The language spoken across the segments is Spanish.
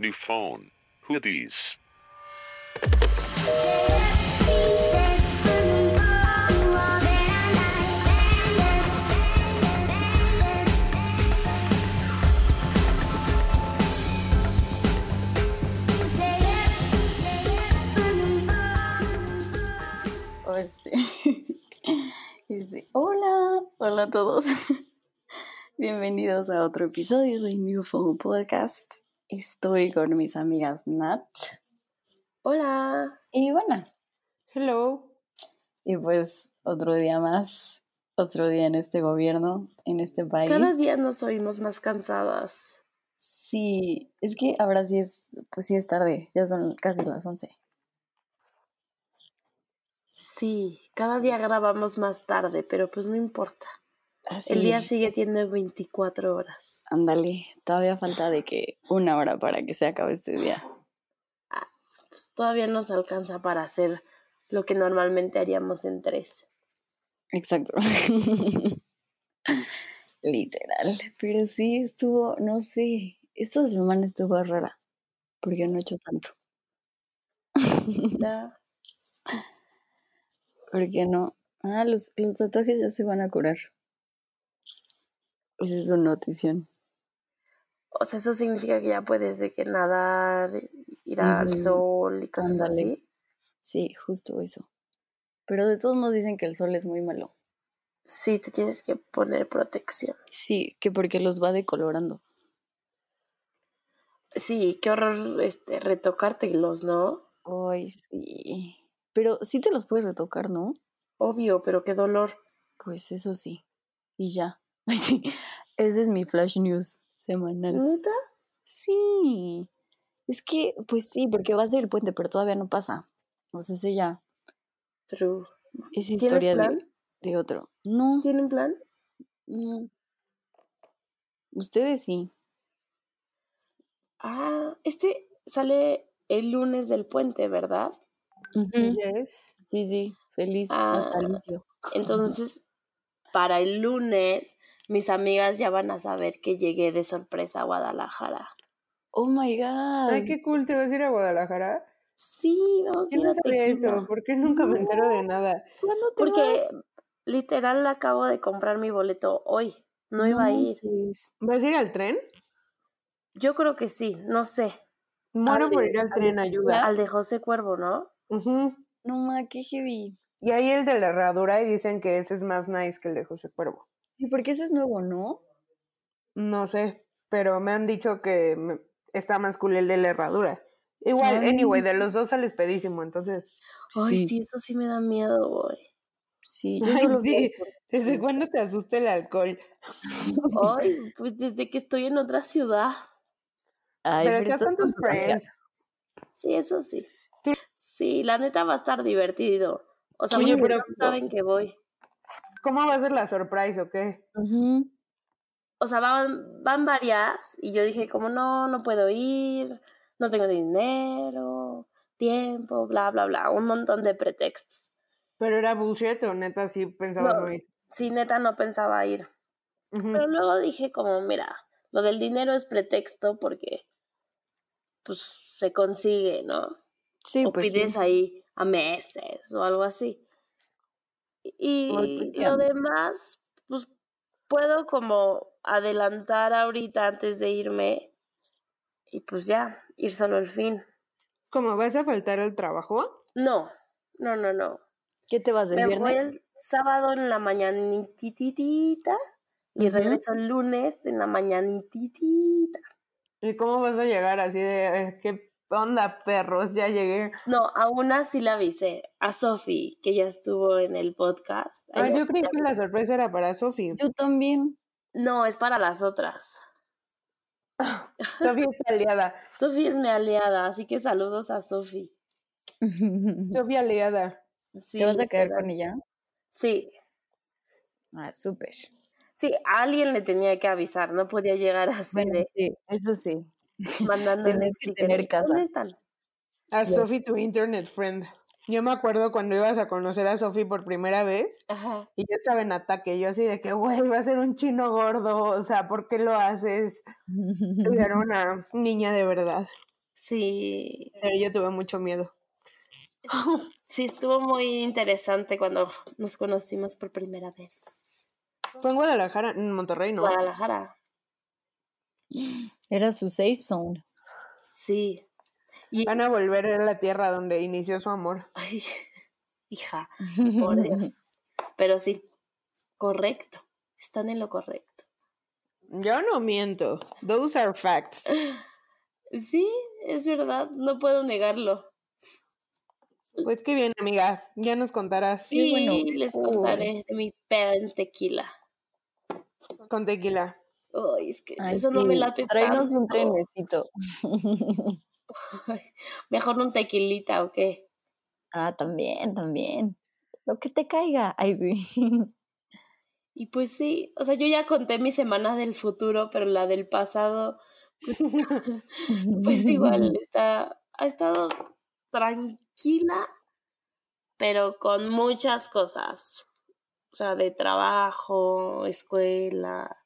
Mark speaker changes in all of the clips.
Speaker 1: New phone. Who these?
Speaker 2: Este, hola, hola a todos. Bienvenidos a otro episodio de New Phone Podcast. Estoy con mis amigas Nat
Speaker 3: Hola.
Speaker 2: y bueno,
Speaker 3: Hello.
Speaker 2: y pues otro día más, otro día en este gobierno, en este país.
Speaker 3: Cada día nos oímos más cansadas.
Speaker 2: Sí, es que ahora sí es, pues sí es tarde, ya son casi las 11.
Speaker 3: Sí, cada día grabamos más tarde, pero pues no importa.
Speaker 2: Así,
Speaker 3: El día sigue teniendo 24 horas.
Speaker 2: Ándale, todavía falta de que una hora para que se acabe este día.
Speaker 3: Pues todavía nos alcanza para hacer lo que normalmente haríamos en tres.
Speaker 2: Exacto. Literal. Pero sí estuvo, no sé, esta semana estuvo rara. Porque no he hecho tanto.
Speaker 3: Ya.
Speaker 2: Porque no. Ah, los, los tatuajes ya se van a curar. Esa es una notición.
Speaker 3: O sea, eso significa que ya puedes de que nadar, ir al sol y cosas así.
Speaker 2: Sí, justo eso. Pero de todos nos dicen que el sol es muy malo.
Speaker 3: Sí, te tienes que poner protección.
Speaker 2: Sí, que porque los va decolorando.
Speaker 3: Sí, qué horror este retocártelos, ¿no?
Speaker 2: Ay, sí. Pero sí te los puedes retocar, ¿no?
Speaker 3: Obvio, pero qué dolor.
Speaker 2: Pues eso sí. Y ya. Ese es mi flash news semanal.
Speaker 3: ¿Neta?
Speaker 2: Sí. Es que, pues sí, porque va a ser el puente, pero todavía no pasa. O sea, ese ya
Speaker 3: True.
Speaker 2: es
Speaker 3: ¿Tienes
Speaker 2: historia de,
Speaker 3: plan?
Speaker 2: de otro. No,
Speaker 3: ¿Tienen plan?
Speaker 2: no. Ustedes sí.
Speaker 3: Ah, este sale el lunes del puente, ¿verdad?
Speaker 4: Yes.
Speaker 2: Sí, sí. Feliz
Speaker 3: Ah.
Speaker 2: natalicio.
Speaker 3: Entonces, para el lunes, mis amigas ya van a saber que llegué de sorpresa a Guadalajara.
Speaker 2: Oh my god.
Speaker 4: Ay, qué cool, ¿te vas a ir a Guadalajara?
Speaker 3: Sí, vamos a ir
Speaker 4: no
Speaker 3: a
Speaker 4: sabía eso, ¿por qué nunca me entero de nada?
Speaker 2: ¿Cuándo te
Speaker 3: Porque literal acabo de comprar mi boleto hoy. No, iba a ir.
Speaker 4: ¿Vas a ir al tren?
Speaker 3: Yo creo que sí, no sé.
Speaker 4: Muero
Speaker 2: Al
Speaker 4: por
Speaker 2: de-
Speaker 4: ir al
Speaker 2: al
Speaker 4: tren,
Speaker 2: de-
Speaker 4: ayuda.
Speaker 3: Al de José Cuervo, ¿no?
Speaker 4: Ujú.
Speaker 2: No ma, qué heavy.
Speaker 4: Y hay el de la herradura y dicen que ese es más nice que el de José Cuervo.
Speaker 2: Sí, porque ese es nuevo, ¿no?
Speaker 4: No sé, pero me han dicho que está más cool el de la herradura. Igual,
Speaker 2: Ay.
Speaker 4: anyway, de los dos sales pedísimo, entonces.
Speaker 3: Ay, sí, eso sí me da miedo, güey.
Speaker 2: Sí, yo
Speaker 4: Ay,
Speaker 2: solo
Speaker 4: sí.
Speaker 2: por-
Speaker 4: ¿Desde cuándo te asusta el alcohol?
Speaker 3: Ay, pues desde que estoy en otra ciudad.
Speaker 2: Ay,
Speaker 4: pero
Speaker 2: pero
Speaker 4: estás con tus friends.
Speaker 3: Sí, eso sí.
Speaker 4: Tú-
Speaker 3: Sí, la neta va a estar divertido. O sea,
Speaker 4: Oye,
Speaker 3: porque
Speaker 4: pero-
Speaker 3: no saben que voy.
Speaker 4: ¿Cómo va a ser la surprise o qué?
Speaker 3: O sea, van, van varias y yo dije como no, no puedo ir, no tengo dinero, tiempo, bla, bla, bla. Un montón de pretextos.
Speaker 4: ¿Pero era bullshit o neta sí pensabas
Speaker 3: No.
Speaker 4: no ir?
Speaker 3: Sí, neta no pensaba ir. Pero luego dije como, mira, lo del dinero es pretexto porque pues se consigue, ¿no?
Speaker 2: Sí,
Speaker 3: o
Speaker 2: pues
Speaker 3: pides
Speaker 2: sí.
Speaker 3: ahí a meses o algo así. Y
Speaker 2: pues a
Speaker 3: lo demás, pues puedo como adelantar ahorita antes de irme y pues ya, ir solo el fin.
Speaker 4: ¿Cómo vas a faltar al trabajo?
Speaker 3: No, no, no, no.
Speaker 2: ¿Qué te vas de
Speaker 3: Me voy
Speaker 2: viernes?
Speaker 3: el sábado en la mañanititita y regreso el lunes en la mañanititita.
Speaker 4: ¿Y cómo vas a llegar así de eh, qué onda, perros? Ya llegué.
Speaker 3: No, a una sí la avisé, a Sofi, que ya estuvo en el podcast.
Speaker 4: Ah, yo creí que la sorpresa era para Sofi.
Speaker 2: Yo también.
Speaker 3: No, es para las otras.
Speaker 4: Sofi es aliada.
Speaker 3: Sofi es mi aliada, así que saludos a Sofi.
Speaker 4: Sofi aliada.
Speaker 3: Sí,
Speaker 2: ¿Te vas a quedar con ella?
Speaker 3: Sí,
Speaker 2: Ah, súper.
Speaker 3: sí, a alguien le tenía que avisar, no podía llegar así
Speaker 2: Bueno,
Speaker 3: de
Speaker 2: sí, eso sí.
Speaker 3: Mandándole
Speaker 2: tienes que tener casa.
Speaker 3: ¿Dónde están?
Speaker 4: A
Speaker 2: Ya.
Speaker 4: Sofi, tu internet friend. Yo me acuerdo cuando ibas a conocer a Sofi por primera vez
Speaker 3: Ajá.
Speaker 4: y yo estaba en ataque. Yo así de que, güey, va a ser un chino gordo. O sea, ¿por qué lo haces? Era una niña de verdad.
Speaker 3: Sí,
Speaker 4: Pero yo tuve mucho miedo.
Speaker 3: sí, estuvo muy interesante cuando nos conocimos por primera vez.
Speaker 4: Fue en Guadalajara, en Monterrey, ¿no?
Speaker 3: Guadalajara.
Speaker 2: Era su safe zone.
Speaker 3: Sí. Y,
Speaker 4: Van a volver a la tierra donde inició su amor.
Speaker 3: ay, hija, por Dios. Pero sí, correcto. Están en lo correcto.
Speaker 4: Yo no miento. Those are facts.
Speaker 3: Sí, es verdad, no puedo negarlo.
Speaker 4: Pues qué bien, amiga. Ya nos contarás
Speaker 3: Sí,
Speaker 2: bueno.
Speaker 3: les contaré de mi peda en tequila.
Speaker 4: con tequila.
Speaker 3: Ay, es que
Speaker 2: Ay,
Speaker 3: eso no me
Speaker 2: sí,
Speaker 3: late
Speaker 2: Tráenos
Speaker 3: tanto.
Speaker 2: un trenecito.
Speaker 3: Mejor un tequilita, ¿o qué?
Speaker 2: ah, también, también. Lo que te caiga. Ay, sí.
Speaker 3: Y pues sí, o sea, yo ya conté mi semana del futuro, pero la del pasado, pues igual está, ha estado tranquila, pero con muchas cosas. O sea, de trabajo, escuela,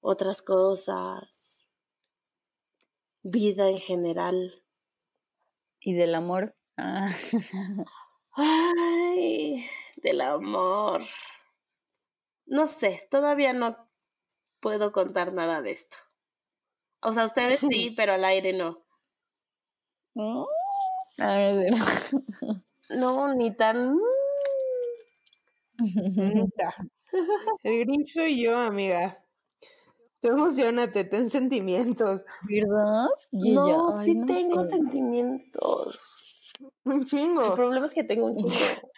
Speaker 3: otras cosas, vida en general.
Speaker 2: ¿Y del amor? Ah.
Speaker 3: Ay, del amor. No sé, todavía no puedo contar nada de esto. O sea, ustedes sí, pero al aire no.
Speaker 2: Ah, no.
Speaker 3: No, ni tan...
Speaker 4: El Grinch soy yo, amiga. Tú emocionate, ten sentimientos.
Speaker 2: ¿Verdad? Y
Speaker 3: No,
Speaker 2: ella,
Speaker 3: sí
Speaker 2: no
Speaker 3: tengo
Speaker 2: sé.
Speaker 3: sentimientos.
Speaker 4: Un
Speaker 3: El
Speaker 4: chingo.
Speaker 3: problema es que tengo un chingo.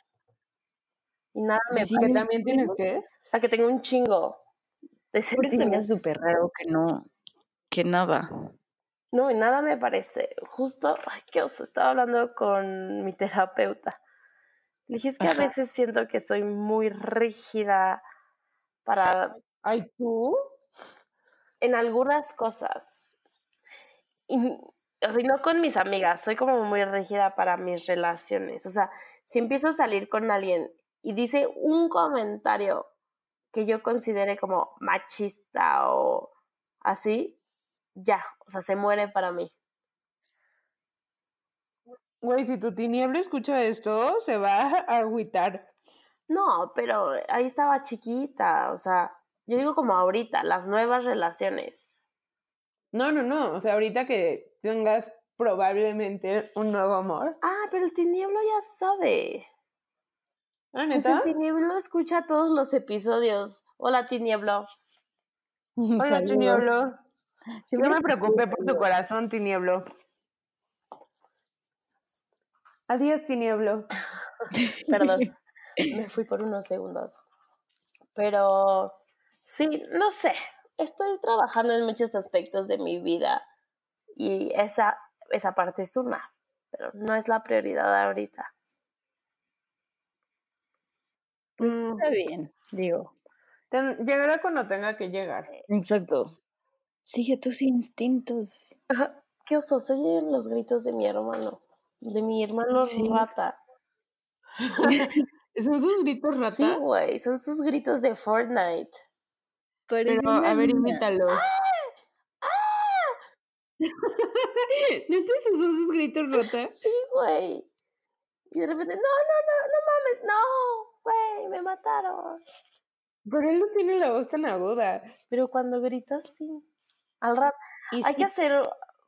Speaker 3: Y nada me
Speaker 2: Sí,
Speaker 4: Que también tienes que.
Speaker 3: O sea, que tengo un chingo de
Speaker 2: Por eso se me hace súper raro que no, que nada.
Speaker 3: No, y nada me parece. Justo, ay, qué oso. Estaba hablando con mi terapeuta. Le dije, es que a veces siento que soy muy rígida para
Speaker 4: Ay, tú.
Speaker 3: En algunas cosas. Y, o sea, no con mis amigas, soy como muy rígida para mis relaciones. O sea, si empiezo a salir con alguien y dice un comentario que yo considere como machista o así, ya, o sea, se muere para mí.
Speaker 4: Güey, si tu tiniebla escucha esto, se va a agüitar.
Speaker 3: No, pero ahí estaba chiquita, o sea, yo digo como ahorita, las nuevas relaciones.
Speaker 4: No, no, no. O sea, ahorita que tengas probablemente un nuevo amor.
Speaker 3: Ah, pero el tinieblo ya sabe.
Speaker 4: ¿Ah,
Speaker 3: Pues el tinieblo escucha todos los episodios. Hola, tinieblo.
Speaker 4: Hola,
Speaker 2: Saludos.
Speaker 4: tinieblo.
Speaker 2: Siempre
Speaker 4: me preocupé por tu corazón, tinieblo. Adiós, tinieblo.
Speaker 3: Perdón, me fui por unos segundos. Pero sí, no sé. Estoy trabajando en muchos aspectos de mi vida y esa, esa parte es una, pero no es la prioridad ahorita.
Speaker 2: Pues
Speaker 4: Mm,
Speaker 2: está bien, digo.
Speaker 4: ten- llegará cuando tenga que llegar.
Speaker 2: Exacto. Sigue tus instintos.
Speaker 3: Ajá, Qué oso, soy en los gritos de mi hermano, de mi hermano
Speaker 2: Sí.
Speaker 3: rata.
Speaker 4: ¿Son sus gritos rata?
Speaker 3: Sí, güey, son sus gritos de Fortnite.
Speaker 2: Parece
Speaker 4: Pero,
Speaker 2: una
Speaker 4: a ver, imítalo. ¿Neta esos son sus gritos rata?
Speaker 3: Sí, güey. Y de repente, no, no, no, no mames, no, güey, me mataron.
Speaker 4: Pero él no tiene la voz tan aguda.
Speaker 3: Pero cuando gritas, sí. Al rato, hay que hacer,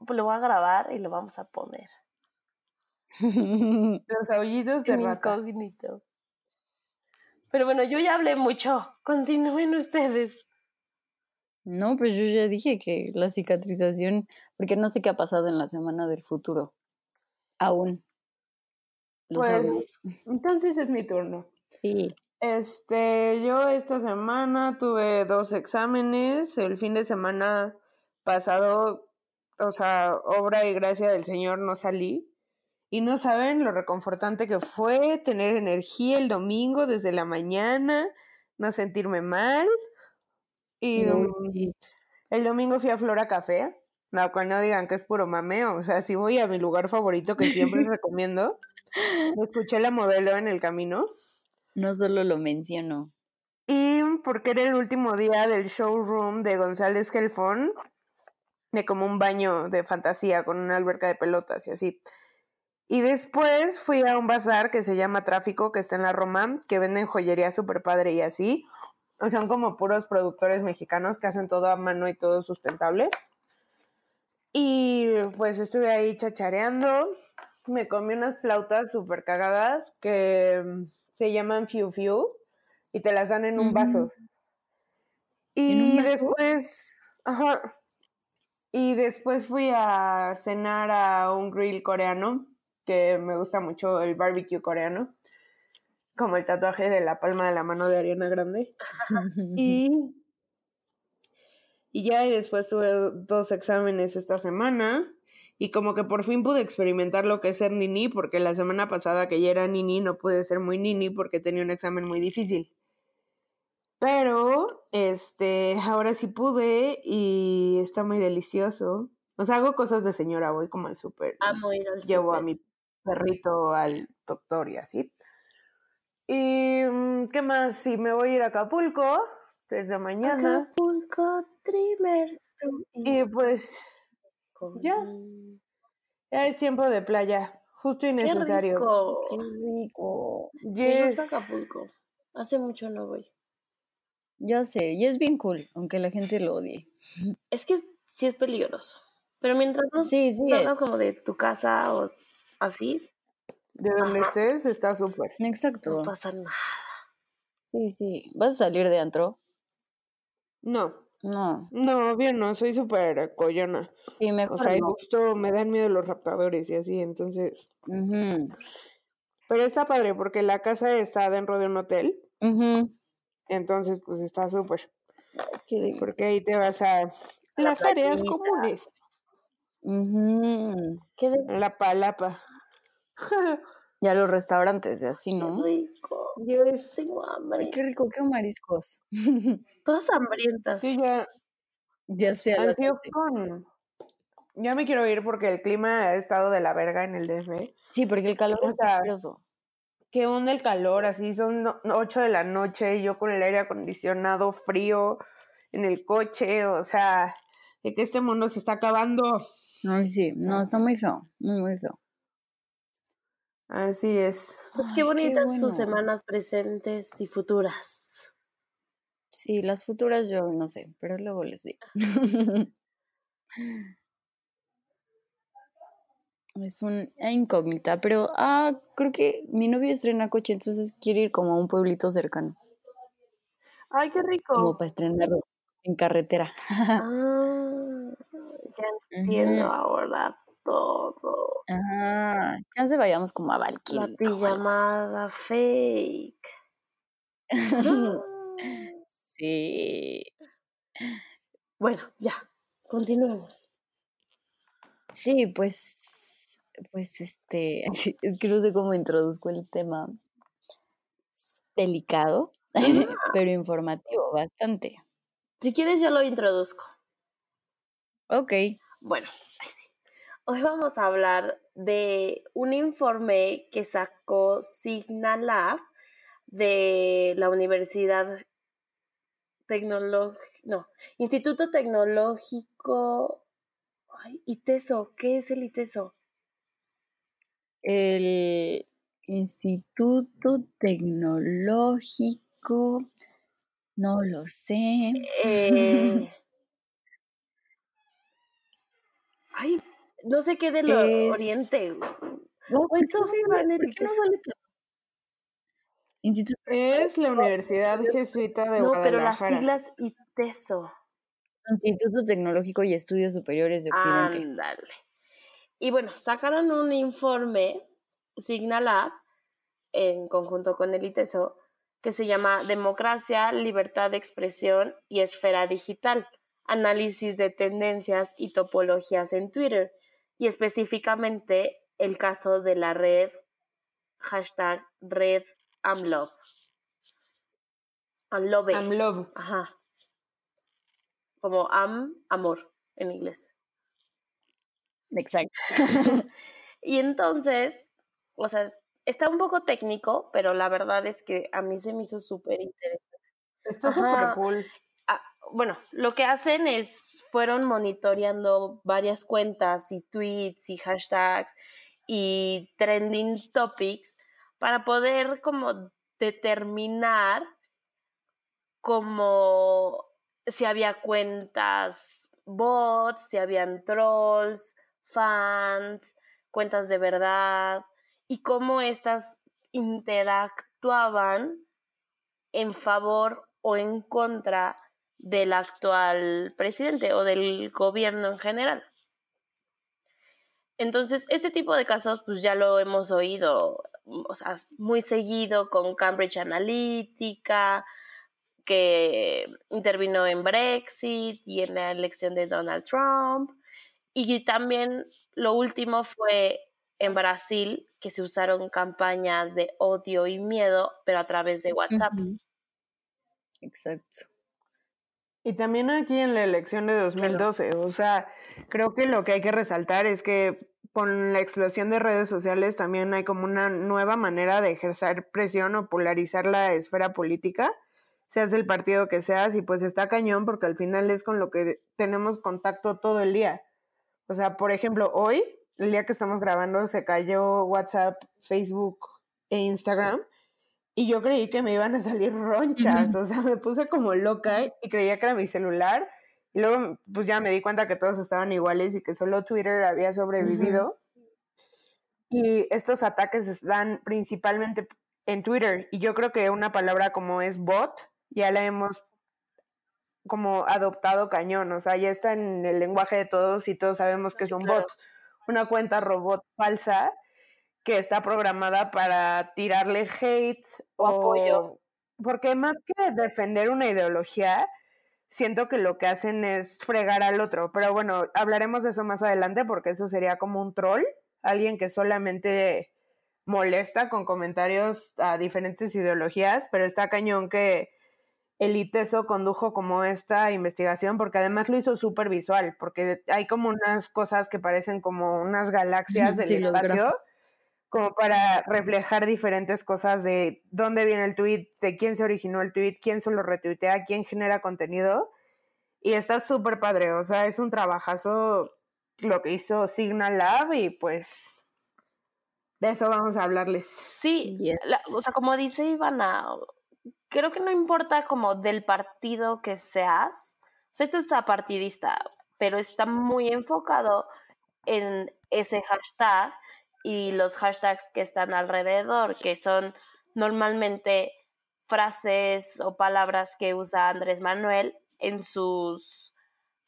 Speaker 3: pues, lo voy a grabar y lo vamos a poner.
Speaker 4: los aullidos de rata.
Speaker 3: incógnito. Pero bueno, yo ya hablé mucho. Continúen ustedes.
Speaker 2: No, pues yo ya dije que la cicatrización, porque no sé qué ha pasado en la semana del futuro. Aún. Lo.
Speaker 4: Pues, entonces es mi turno.
Speaker 2: Sí.
Speaker 4: Este, yo esta semana tuve dos exámenes. El fin de semana pasado, o sea, obra y gracia del Señor no salí. Y no saben lo reconfortante que fue tener energía el domingo desde la mañana, no sentirme mal. Y
Speaker 2: sí.
Speaker 4: el domingo fui a Flora Café. No, cuando no digan que es puro mameo. O sea, si voy a mi lugar favorito que siempre recomiendo. Escuché la modelo en el camino.
Speaker 2: No solo lo menciono.
Speaker 4: Y porque era el último día del showroom de González Gelfón, de como un baño de fantasía con una alberca de pelotas y así. Y después fui a un bazar que se llama Tráfico, que está en la Roma, que venden joyería súper padre y así. Son como puros productores mexicanos que hacen todo a mano y todo sustentable. Y pues estuve ahí chachareando. Me comí unas flautas súper cagadas que mm, se llaman Fiu Fiu y te las dan en un vaso. Y después, ajá. Y después fui a cenar a un grill coreano que me gusta mucho el barbecue coreano, como el tatuaje de la palma de la mano de Ariana Grande. y, y ya y después tuve dos exámenes esta semana y como que por fin pude experimentar lo que es ser nini, porque la semana pasada que ya era nini no pude ser muy nini porque tenía un examen muy difícil. Pero, este, ahora sí pude y está muy delicioso. O sea, hago cosas de señora, voy como al súper.
Speaker 3: Amo ir al
Speaker 4: Llevo a mi perrito al doctor y así. Y mm, qué más, si me voy a ir a Acapulco desde mañana.
Speaker 3: Acapulco Dreamers.
Speaker 4: Y pues ya. Ya es tiempo de playa, justo y necesario.
Speaker 3: Qué rico.
Speaker 2: Qué rico.
Speaker 3: Me gusta Acapulco. Hace mucho no voy.
Speaker 2: Ya sé, y es bien cool, aunque la gente lo odie.
Speaker 3: Es que sí es peligroso. Pero mientras no
Speaker 2: Sí, sí
Speaker 3: salgas
Speaker 2: es.
Speaker 3: como de tu casa o así,
Speaker 4: De donde
Speaker 3: Ajá.
Speaker 4: estés está súper.
Speaker 2: Exacto.
Speaker 3: no pasa nada.
Speaker 2: Sí, sí. ¿Vas a salir de antro?
Speaker 4: No,
Speaker 2: No.
Speaker 4: no, bien, no, soy súper collona.
Speaker 2: Sí, mejor
Speaker 4: O sea,
Speaker 2: no.
Speaker 4: justo me dan miedo los raptadores y así, entonces.
Speaker 2: Ujú,
Speaker 4: Pero está padre porque la casa está dentro de un hotel,
Speaker 2: ujú.
Speaker 4: entonces pues está súper. Porque ahí te vas a las áreas comunes,
Speaker 2: Ujú.
Speaker 3: Qué, de-
Speaker 4: la palapa.
Speaker 2: Y a los restaurantes y así, ¿no?
Speaker 3: rico.
Speaker 4: Yes.
Speaker 3: Tengo hambre.
Speaker 2: Ay, qué rico, qué mariscos.
Speaker 3: Todas hambrientas.
Speaker 4: Sí, ya
Speaker 2: ya sé, a las
Speaker 4: ansió
Speaker 2: 11.
Speaker 4: con. Ya me quiero ir porque el clima ha estado de la verga en el DF.
Speaker 2: Sí, porque el calor
Speaker 4: O
Speaker 2: es peligroso.
Speaker 4: ¿Qué onda el calor? Así son no- 8 de la noche, yo con el aire acondicionado, frío, en el coche, o sea, de que este mundo se está acabando.
Speaker 2: Ay, sí, no, está muy feo, muy, muy feo.
Speaker 4: Así es.
Speaker 3: Pues
Speaker 2: Ay,
Speaker 3: qué
Speaker 2: qué
Speaker 3: bonitas sus semanas presentes y futuras.
Speaker 2: Sí, las futuras yo no sé, pero luego les digo. Es una incógnita, pero ah, creo que mi novio estrena coche, entonces quiere ir como a un pueblito cercano,
Speaker 3: Ay, qué rico.
Speaker 2: como para estrenarlo en carretera.
Speaker 3: Ah, ya entiendo ahora
Speaker 2: Ajá, chance vayamos como a
Speaker 3: La
Speaker 2: Valkyrie. o así.
Speaker 3: pijamada fake. Ah.
Speaker 2: Sí.
Speaker 3: Bueno, ya, continuemos.
Speaker 2: Sí, pues, pues este, es que no sé cómo introduzco el tema. Es Delicado, pero informativo, bastante.
Speaker 3: Si quieres, yo lo introduzco.
Speaker 2: Ok.
Speaker 3: Bueno, ay, sí. Hoy vamos a hablar de un informe que sacó Signalab de la Universidad Tecnológica, no, Instituto Tecnológico, ay, ITESO, ¿qué es el ITESO?
Speaker 2: El Instituto Tecnológico, no lo sé.
Speaker 3: Eh, ay, no sé qué del
Speaker 2: Es-
Speaker 3: Oriente.
Speaker 2: No,
Speaker 3: Güey,
Speaker 2: ¿por qué no sale- por qué no? Instituto
Speaker 4: Es la Universidad Jesuita de
Speaker 3: No, pero las
Speaker 4: Guadalajara.
Speaker 3: siglas ITESO.
Speaker 2: Instituto Tecnológico y Estudios Superiores de Occidente.
Speaker 3: Ándale. Y bueno, sacaron un informe, Signalab, en conjunto con el ITESO, que se llama Democracia, Libertad de Expresión y Esfera Digital, análisis de tendencias y topologías en Twitter, y específicamente el caso de la red hashtag red AMLOV. Amlove.
Speaker 4: Amlov.
Speaker 3: Ajá. Como am, amor, en inglés.
Speaker 2: Exacto.
Speaker 3: Y entonces, o sea, está un poco técnico, pero la verdad es que a mí se me hizo súper interesante.
Speaker 4: Está súper cool.
Speaker 3: Ah, bueno, lo que hacen es fueron monitoreando varias cuentas y tweets y hashtags y trending topics para poder como determinar como si había cuentas bots, si habían trolls, fans, cuentas de verdad y cómo estas interactuaban en favor o en contra del actual presidente o del gobierno en general. Entonces, este tipo de casos, pues ya lo hemos oído, o sea, muy seguido con Cambridge Analytica, que intervino en Brexit y en la elección de Donald Trump. Y también lo último fue en Brasil, que se usaron campañas de odio y miedo, pero a través de WhatsApp.
Speaker 2: Exacto.
Speaker 4: Y también aquí en la elección de 2012, o sea, creo que lo que hay que resaltar es que con la explosión de redes sociales también hay como una nueva manera de ejercer presión o polarizar la esfera política, seas del partido que seas, y pues está cañón porque al final es con lo que tenemos contacto todo el día. O sea, por ejemplo, hoy, el día que estamos grabando, se cayó WhatsApp, Facebook e Instagram y yo creí que me iban a salir ronchas, o sea, me puse como loca y creía que era mi celular. Y luego, pues ya me di cuenta que todos estaban iguales y que solo Twitter había sobrevivido. Y estos ataques están principalmente en Twitter. Y yo creo que una palabra como es bot, ya la hemos como adoptado cañón. O sea, ya está en el lenguaje de todos y todos sabemos que es un bot. Una cuenta robot falsa que está programada para tirarle hate o,
Speaker 3: apoyo.
Speaker 4: Porque más que defender una ideología, siento que lo que hacen es fregar al otro. Pero bueno, hablaremos de eso más adelante porque eso sería como un troll, alguien que solamente molesta con comentarios a diferentes ideologías, pero está cañón que el ITESO condujo como esta investigación porque además lo hizo súper visual, porque hay como unas cosas que parecen como unas galaxias del espacio como para reflejar diferentes cosas de dónde viene el tweet, de quién se originó el tweet, quién se lo retuitea, quién genera contenido. Y está súper padre, o sea, es un trabajazo lo que hizo Signal Lab y pues de eso vamos a hablarles.
Speaker 3: Sí, o sea, como dice Ivana, creo que no importa como del partido que seas, o sea, esto es apartidista, pero está muy enfocado en ese hashtag y los hashtags que están alrededor, que son normalmente frases o palabras que usa Andrés Manuel en sus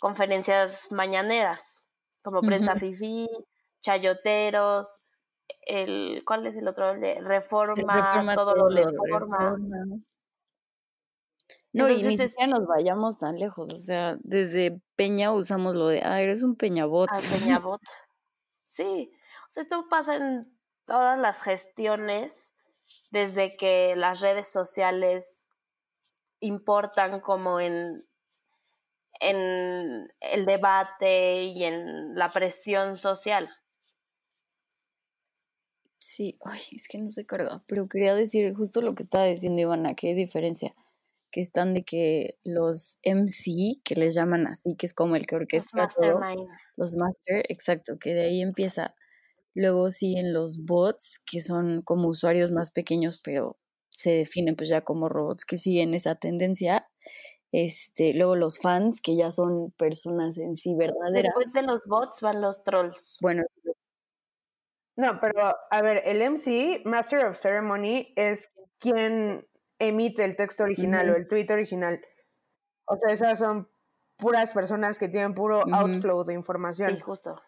Speaker 3: conferencias mañaneras, como prensa fifi, chayoteros, el ¿cuál es el otro? de reforma, todo, lo de reforma.
Speaker 2: No, y ni siquiera nos vayamos tan lejos, o sea, desde Peña usamos lo de, ah, eres un Peñabot.
Speaker 3: Ah, Peñabot. Sí, esto pasa en todas las gestiones, desde que las redes sociales importan como en, en el debate y en la presión social.
Speaker 2: Sí, ay, es que no se carga, pero quería decir justo lo que estaba diciendo Ivana, qué diferencia, que están de que los MC, que les llaman así, que es como el que orquesta
Speaker 3: los mastermind.
Speaker 2: los master, exacto, que de ahí empieza Luego siguen los bots, que son como usuarios más pequeños, pero se definen pues ya como robots que siguen esa tendencia. Este, luego los fans, que ya son personas en sí verdaderas.
Speaker 3: Después de los bots van los trolls.
Speaker 2: Bueno.
Speaker 4: No, pero a ver, el MC, Master of Ceremony, es quien emite el texto original o el tweet original. O sea, esas son puras personas que tienen puro outflow de información.
Speaker 3: Sí, justo.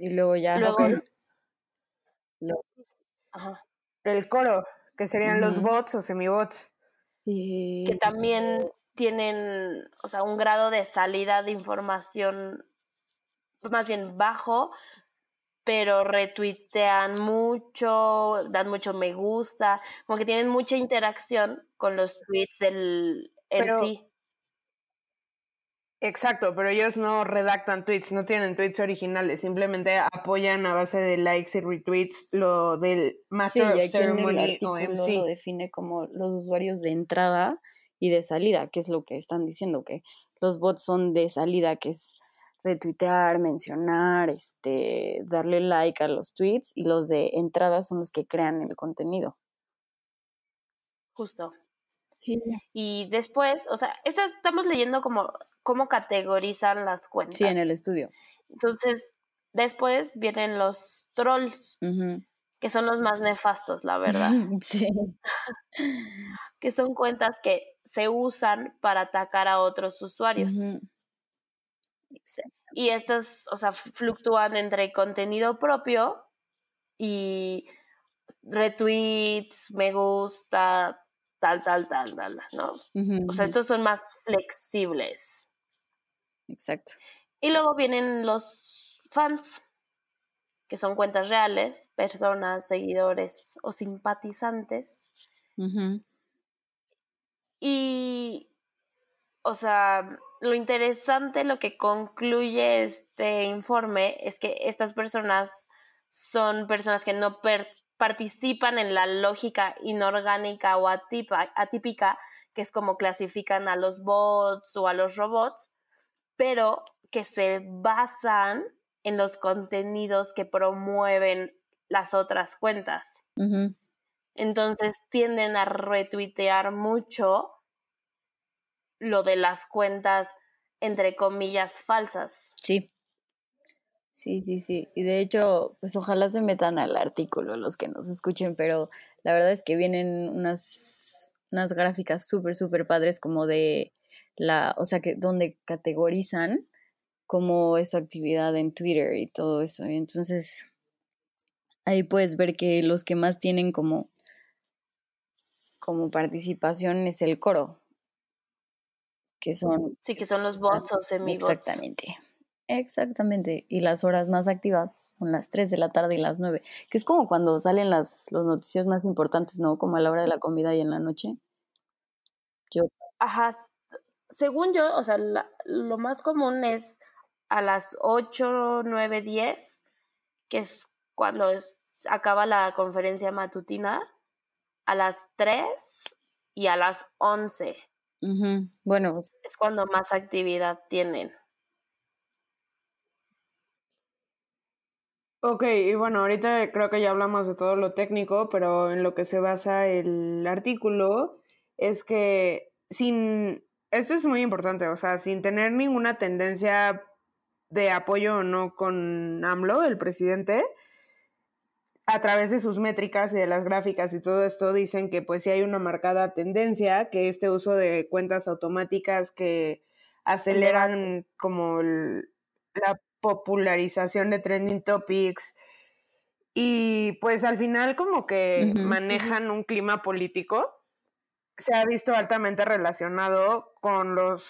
Speaker 2: Y luego ya.
Speaker 4: El coro, que serían los bots o semibots.
Speaker 2: Sí.
Speaker 3: Que también tienen, o sea, un grado de salida de información más bien bajo, pero retuitean mucho, dan mucho me gusta, como que tienen mucha interacción con los tweets del en sí.
Speaker 4: Exacto, pero ellos no redactan tweets, no tienen tweets originales, simplemente apoyan a base de likes y retweets lo del Master of Ceremony o MC.
Speaker 2: Lo define como los usuarios de entrada y de salida, que es lo que están diciendo, que los bots son de salida, que es retuitear, mencionar, este, darle like a los tweets y los de entrada son los que crean el contenido.
Speaker 3: Justo. Y después, o sea, esto estamos leyendo como cómo categorizan las cuentas.
Speaker 2: Sí, en el estudio.
Speaker 3: Entonces, después vienen los trolls, que son los más nefastos, la verdad.
Speaker 2: sí.
Speaker 3: que son cuentas que se usan para atacar a otros usuarios. Y estas, o sea, fluctúan entre contenido propio y retweets, me gusta, tal, tal, tal, tal, ¿no? O sea, estos son más flexibles.
Speaker 2: Exacto.
Speaker 3: Y luego vienen los fans, que son cuentas reales, personas, seguidores o simpatizantes. Y, o sea, lo interesante, lo que concluye este informe es que estas personas son personas que no participan en la lógica inorgánica o atípica, que es como clasifican a los bots o a los robots, pero que se basan en los contenidos que promueven las otras cuentas. Entonces tienden a retuitear mucho lo de las cuentas, entre comillas, falsas.
Speaker 2: Sí. Sí, sí, sí. Y de hecho, pues ojalá se metan al artículo los que nos escuchen, pero la verdad es que vienen unas, unas gráficas súper, súper padres como de la, o sea, que donde categorizan como es su actividad en Twitter y todo eso. Y entonces, ahí puedes ver que los que más tienen como, como participación es el coro, que son...
Speaker 3: Sí, que son los bots o semi-bots.
Speaker 2: Exactamente. Exactamente. Y las horas más activas son las 3 de la tarde y las 9, que es como cuando salen las, los noticias más importantes, ¿no? Como a la hora de la comida y en la noche.
Speaker 3: Yo. Ajá. Según yo, o sea, lo más común es a las 8, 9, 10, que es cuando es, acaba la conferencia matutina, a las 3 y a las 11.
Speaker 2: Bueno,
Speaker 3: es cuando más actividad tienen.
Speaker 4: Ok, y bueno, ahorita creo que ya hablamos de todo lo técnico, pero en lo que se basa el artículo es que sin, esto es muy importante, o sea, sin tener ninguna tendencia de apoyo o no con AMLO, el presidente, a través de sus métricas y de las gráficas y todo esto dicen que pues sí hay una marcada tendencia que este uso de cuentas automáticas que aceleran como la popularización de trending topics y pues al final como que manejan un clima político se ha visto altamente relacionado con los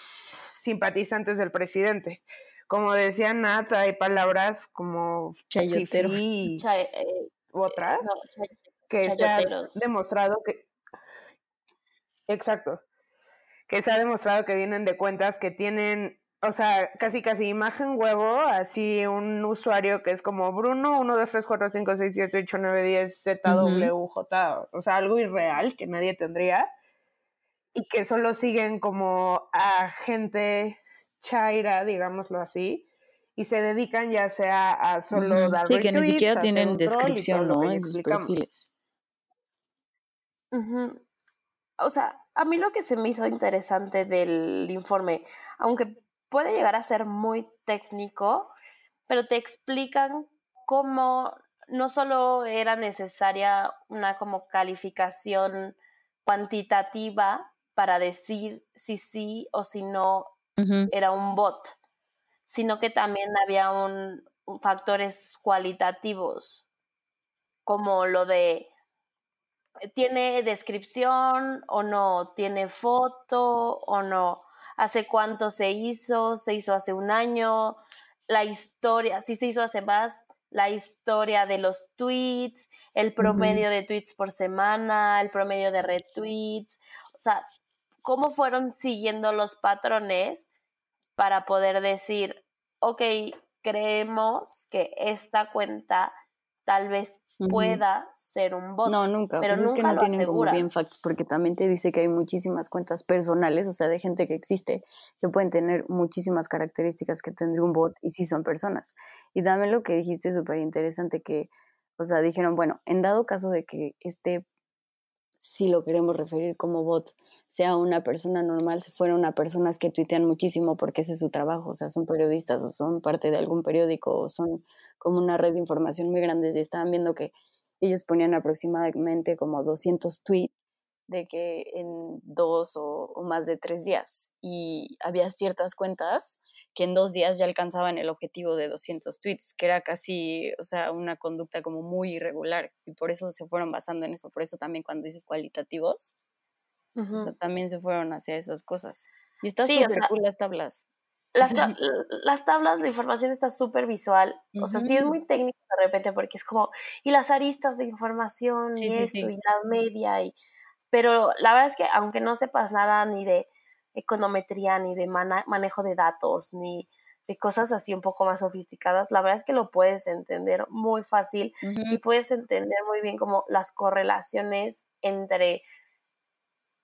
Speaker 4: simpatizantes del presidente. Como decía Nat, hay palabras como
Speaker 2: chayotero
Speaker 4: otras que se ha demostrado que exacto. Que se ha demostrado que vienen de cuentas que tienen o sea, casi casi imagen huevo, así un usuario que es como Bruno 1, 2, 3, 4, 5, 6, 7, 8, 9, 10, ZWJ, o sea, algo irreal que nadie tendría y que solo siguen como a gente chaira, digámoslo así, y se dedican ya sea a solo dar
Speaker 2: Sí, que ni siquiera tienen descripción, ¿no? En sus perfiles.
Speaker 3: O sea, a mí lo que se me hizo interesante del informe, aunque puede llegar a ser muy técnico, pero te explican cómo no solo era necesaria una como calificación cuantitativa para decir si sí o si no era un bot, sino que también había un, factores cualitativos, como lo de tiene descripción o no, tiene foto o no, hace cuánto se hizo, se hizo hace un año, la historia, si se hizo hace más, la historia de los tweets, el promedio de tweets por semana, el promedio de retweets, sea, cómo fueron siguiendo los patrones para poder decir, ok, creemos que esta cuenta tal vez pueda ser un bot.
Speaker 2: No, nunca.
Speaker 3: Pero
Speaker 2: pues es que
Speaker 3: nunca
Speaker 2: no
Speaker 3: lo
Speaker 2: tienen como bien facts, porque también te dice que hay muchísimas cuentas personales, o sea, de gente que existe, que pueden tener muchísimas características que tendría un bot y sí son personas. Y también lo que dijiste súper interesante que, o sea, dijeron, bueno, en dado caso de que este, si lo queremos referir como bot, sea una persona normal, si fueran una personas que tuitean muchísimo porque ese es su trabajo, o sea, son periodistas o son parte de algún periódico o son como una red de información muy grande y estaban viendo que ellos ponían aproximadamente como 200 tweets de que en dos o, o, más de tres días y había ciertas cuentas que en dos días ya alcanzaban el objetivo de 200 tweets, que era casi, o sea, una conducta como muy irregular y por eso se fueron basando en eso, por eso también cuando dices cualitativos, uh -huh. o sea, también se fueron hacia esas cosas. Y está
Speaker 3: sí,
Speaker 2: súper
Speaker 3: o sea,
Speaker 2: cool las tablas.
Speaker 3: Las, las tablas de información está súper visual, uh -huh. o sea, sí es muy técnico de repente porque es como, y las aristas de información
Speaker 2: sí,
Speaker 3: y
Speaker 2: sí,
Speaker 3: esto,
Speaker 2: sí.
Speaker 3: y la media, y, pero la verdad es que aunque no sepas nada ni de econometría, ni de man manejo de datos, ni de cosas así un poco más sofisticadas, la verdad es que lo puedes entender muy fácil
Speaker 2: Uh -huh.
Speaker 3: y puedes entender muy bien como las correlaciones entre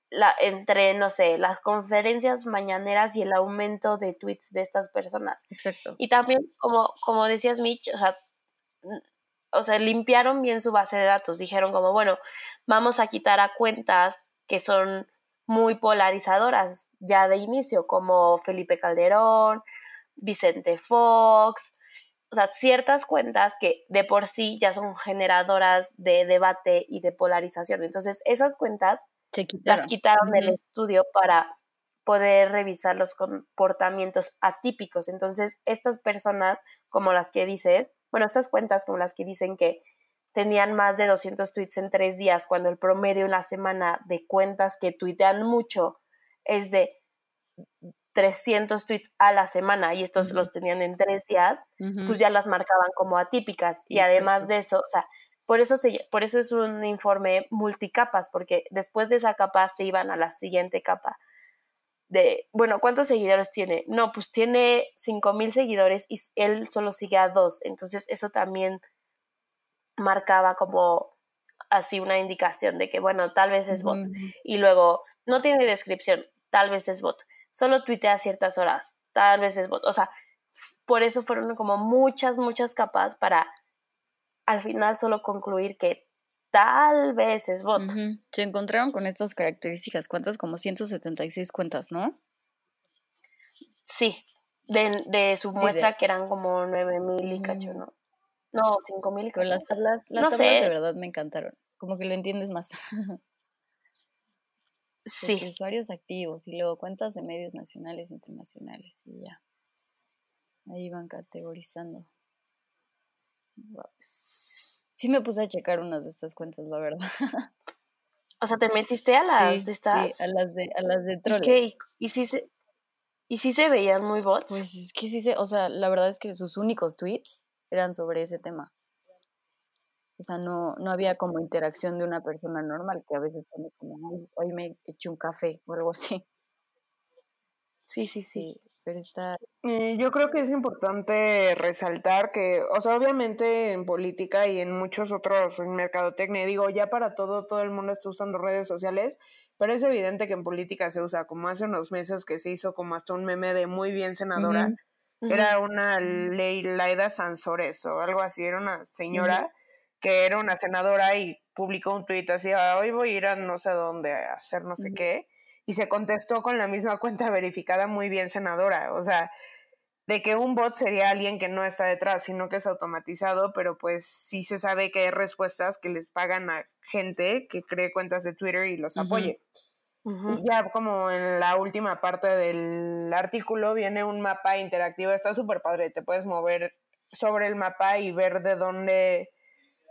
Speaker 3: la, entre, no sé, las conferencias mañaneras y el aumento de tweets de estas personas.
Speaker 2: Exacto.
Speaker 3: Y también, como, como decías, Mitch, o sea, o sea, limpiaron bien su base de datos. Dijeron como, bueno, vamos a quitar a cuentas que son muy polarizadoras ya de inicio, como Felipe Calderón, Vicente Fox, o sea, ciertas cuentas que de por sí ya son generadoras de debate y de polarización. Entonces, esas cuentas
Speaker 2: quitaron.
Speaker 3: las quitaron del estudio para poder revisar los comportamientos atípicos. Entonces, estas personas, como las que dices, bueno, estas cuentas como las que dicen que tenían más de 200 tweets en tres días, cuando el promedio en la semana de cuentas que tuitean mucho es de 300 tweets a la semana y estos los tenían en tres días, pues ya las marcaban como atípicas. Y además de eso, o sea, por eso, se, por eso es un informe multicapas, porque después de esa capa se iban a la siguiente capa de, bueno, ¿cuántos seguidores tiene? No, pues tiene 5000 seguidores y él solo sigue a dos, entonces eso también marcaba como así una indicación de que, bueno, tal vez es bot. Y luego, no tiene descripción, tal vez es bot. Solo tuitea a ciertas horas, tal vez es bot. O sea, por eso fueron como muchas, muchas capas para al final solo concluir que tal vez es bot.
Speaker 2: Se encontraron con estas características. ¿Cuántas? Como 176 cuentas, ¿no?
Speaker 3: Sí, de, de su
Speaker 2: de-
Speaker 3: muestra que eran como 9000 y cacho,
Speaker 2: Ujú.
Speaker 3: ¿no? No, 5000 y cacho.
Speaker 2: las tablas, las
Speaker 3: No
Speaker 2: tablas
Speaker 3: sé.
Speaker 2: de verdad me encantaron. Como que lo entiendes más. Porque
Speaker 3: Sí,
Speaker 2: usuarios activos y luego cuentas de medios nacionales e internacionales y ya. Ahí van categorizando. Sí me puse a checar unas de estas cuentas, la verdad.
Speaker 3: o sea, te metiste a las
Speaker 2: Sí,
Speaker 3: de estas.
Speaker 2: sí, a las de, a las de
Speaker 3: ¿Y
Speaker 2: troles.
Speaker 3: qué? ¿Y, y sí se, ¿Y sí se veían muy bots?
Speaker 2: Pues es que sí se, o sea, la verdad es que sus únicos tweets eran sobre ese tema. O sea, no, no había como interacción de una persona normal, que a veces pone como, "Ay, hoy me eché un café o algo así.
Speaker 3: sí, sí, sí.
Speaker 2: Pero está,
Speaker 4: Eh, yo creo que es importante resaltar que, o sea, obviamente en política y en muchos otros, en mercadotecnia, digo, ya para todo, todo el mundo está usando redes sociales, pero es evidente que en política se usa, como hace unos meses que se hizo como hasta un meme de muy bien senadora, era una Leila Sansores o algo así, era una señora que era una senadora y publicó un tuit así, "Ah, hoy voy a ir a no sé dónde a hacer no sé qué, y se contestó con la misma cuenta verificada muy bien senadora, o sea, de que un bot sería alguien que no está detrás, sino que es automatizado, pero pues sí se sabe que hay respuestas que les pagan a gente que cree cuentas de Twitter y los apoye. Ya como en la última parte del artículo viene un mapa interactivo, está súper padre, te puedes mover sobre el mapa y ver de dónde,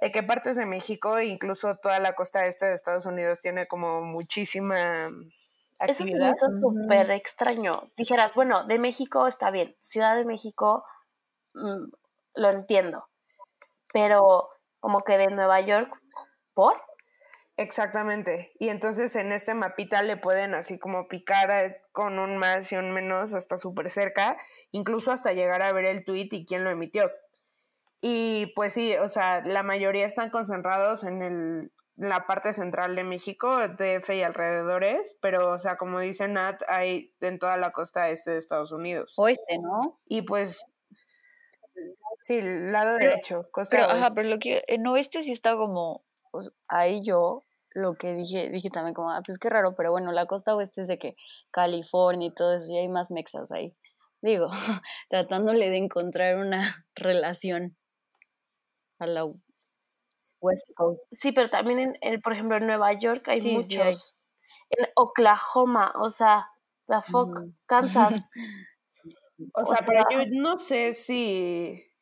Speaker 4: de qué partes de México, incluso toda la costa este de Estados Unidos tiene como muchísima
Speaker 3: Eso se me hizo súper extraño. Dijeras, bueno, de México está bien, Ciudad de México mm, lo entiendo, pero como que de Nueva York, ¿por?
Speaker 4: Exactamente. Y entonces en este mapita le pueden así como picar eh, con un más y un menos hasta súper cerca, incluso hasta llegar a ver el tweet y quién lo emitió. Y pues sí, o sea, la mayoría están concentrados en el, la parte central de México, DF y alrededores, pero, o sea, como dice Nat, hay en toda la costa este de Estados Unidos.
Speaker 2: Oeste, ¿no?
Speaker 4: Y pues, sí, lado derecho, costa
Speaker 2: Pero, ajá, pero lo que en oeste sí está como, pues, ahí yo lo que dije, dije también como, ah, pues qué raro, pero bueno, la costa oeste es de que California y todo eso, y hay más mexas ahí. Digo, tratándole de encontrar una relación a la West Coast.
Speaker 3: Sí, pero también, en, en, por ejemplo, en Nueva York hay
Speaker 2: Sí,
Speaker 3: muchos.
Speaker 2: sí hay.
Speaker 3: En Oklahoma, o sea, la fuck. Kansas.
Speaker 4: O
Speaker 3: o
Speaker 4: sea, pero
Speaker 3: sea-
Speaker 4: yo no sé si,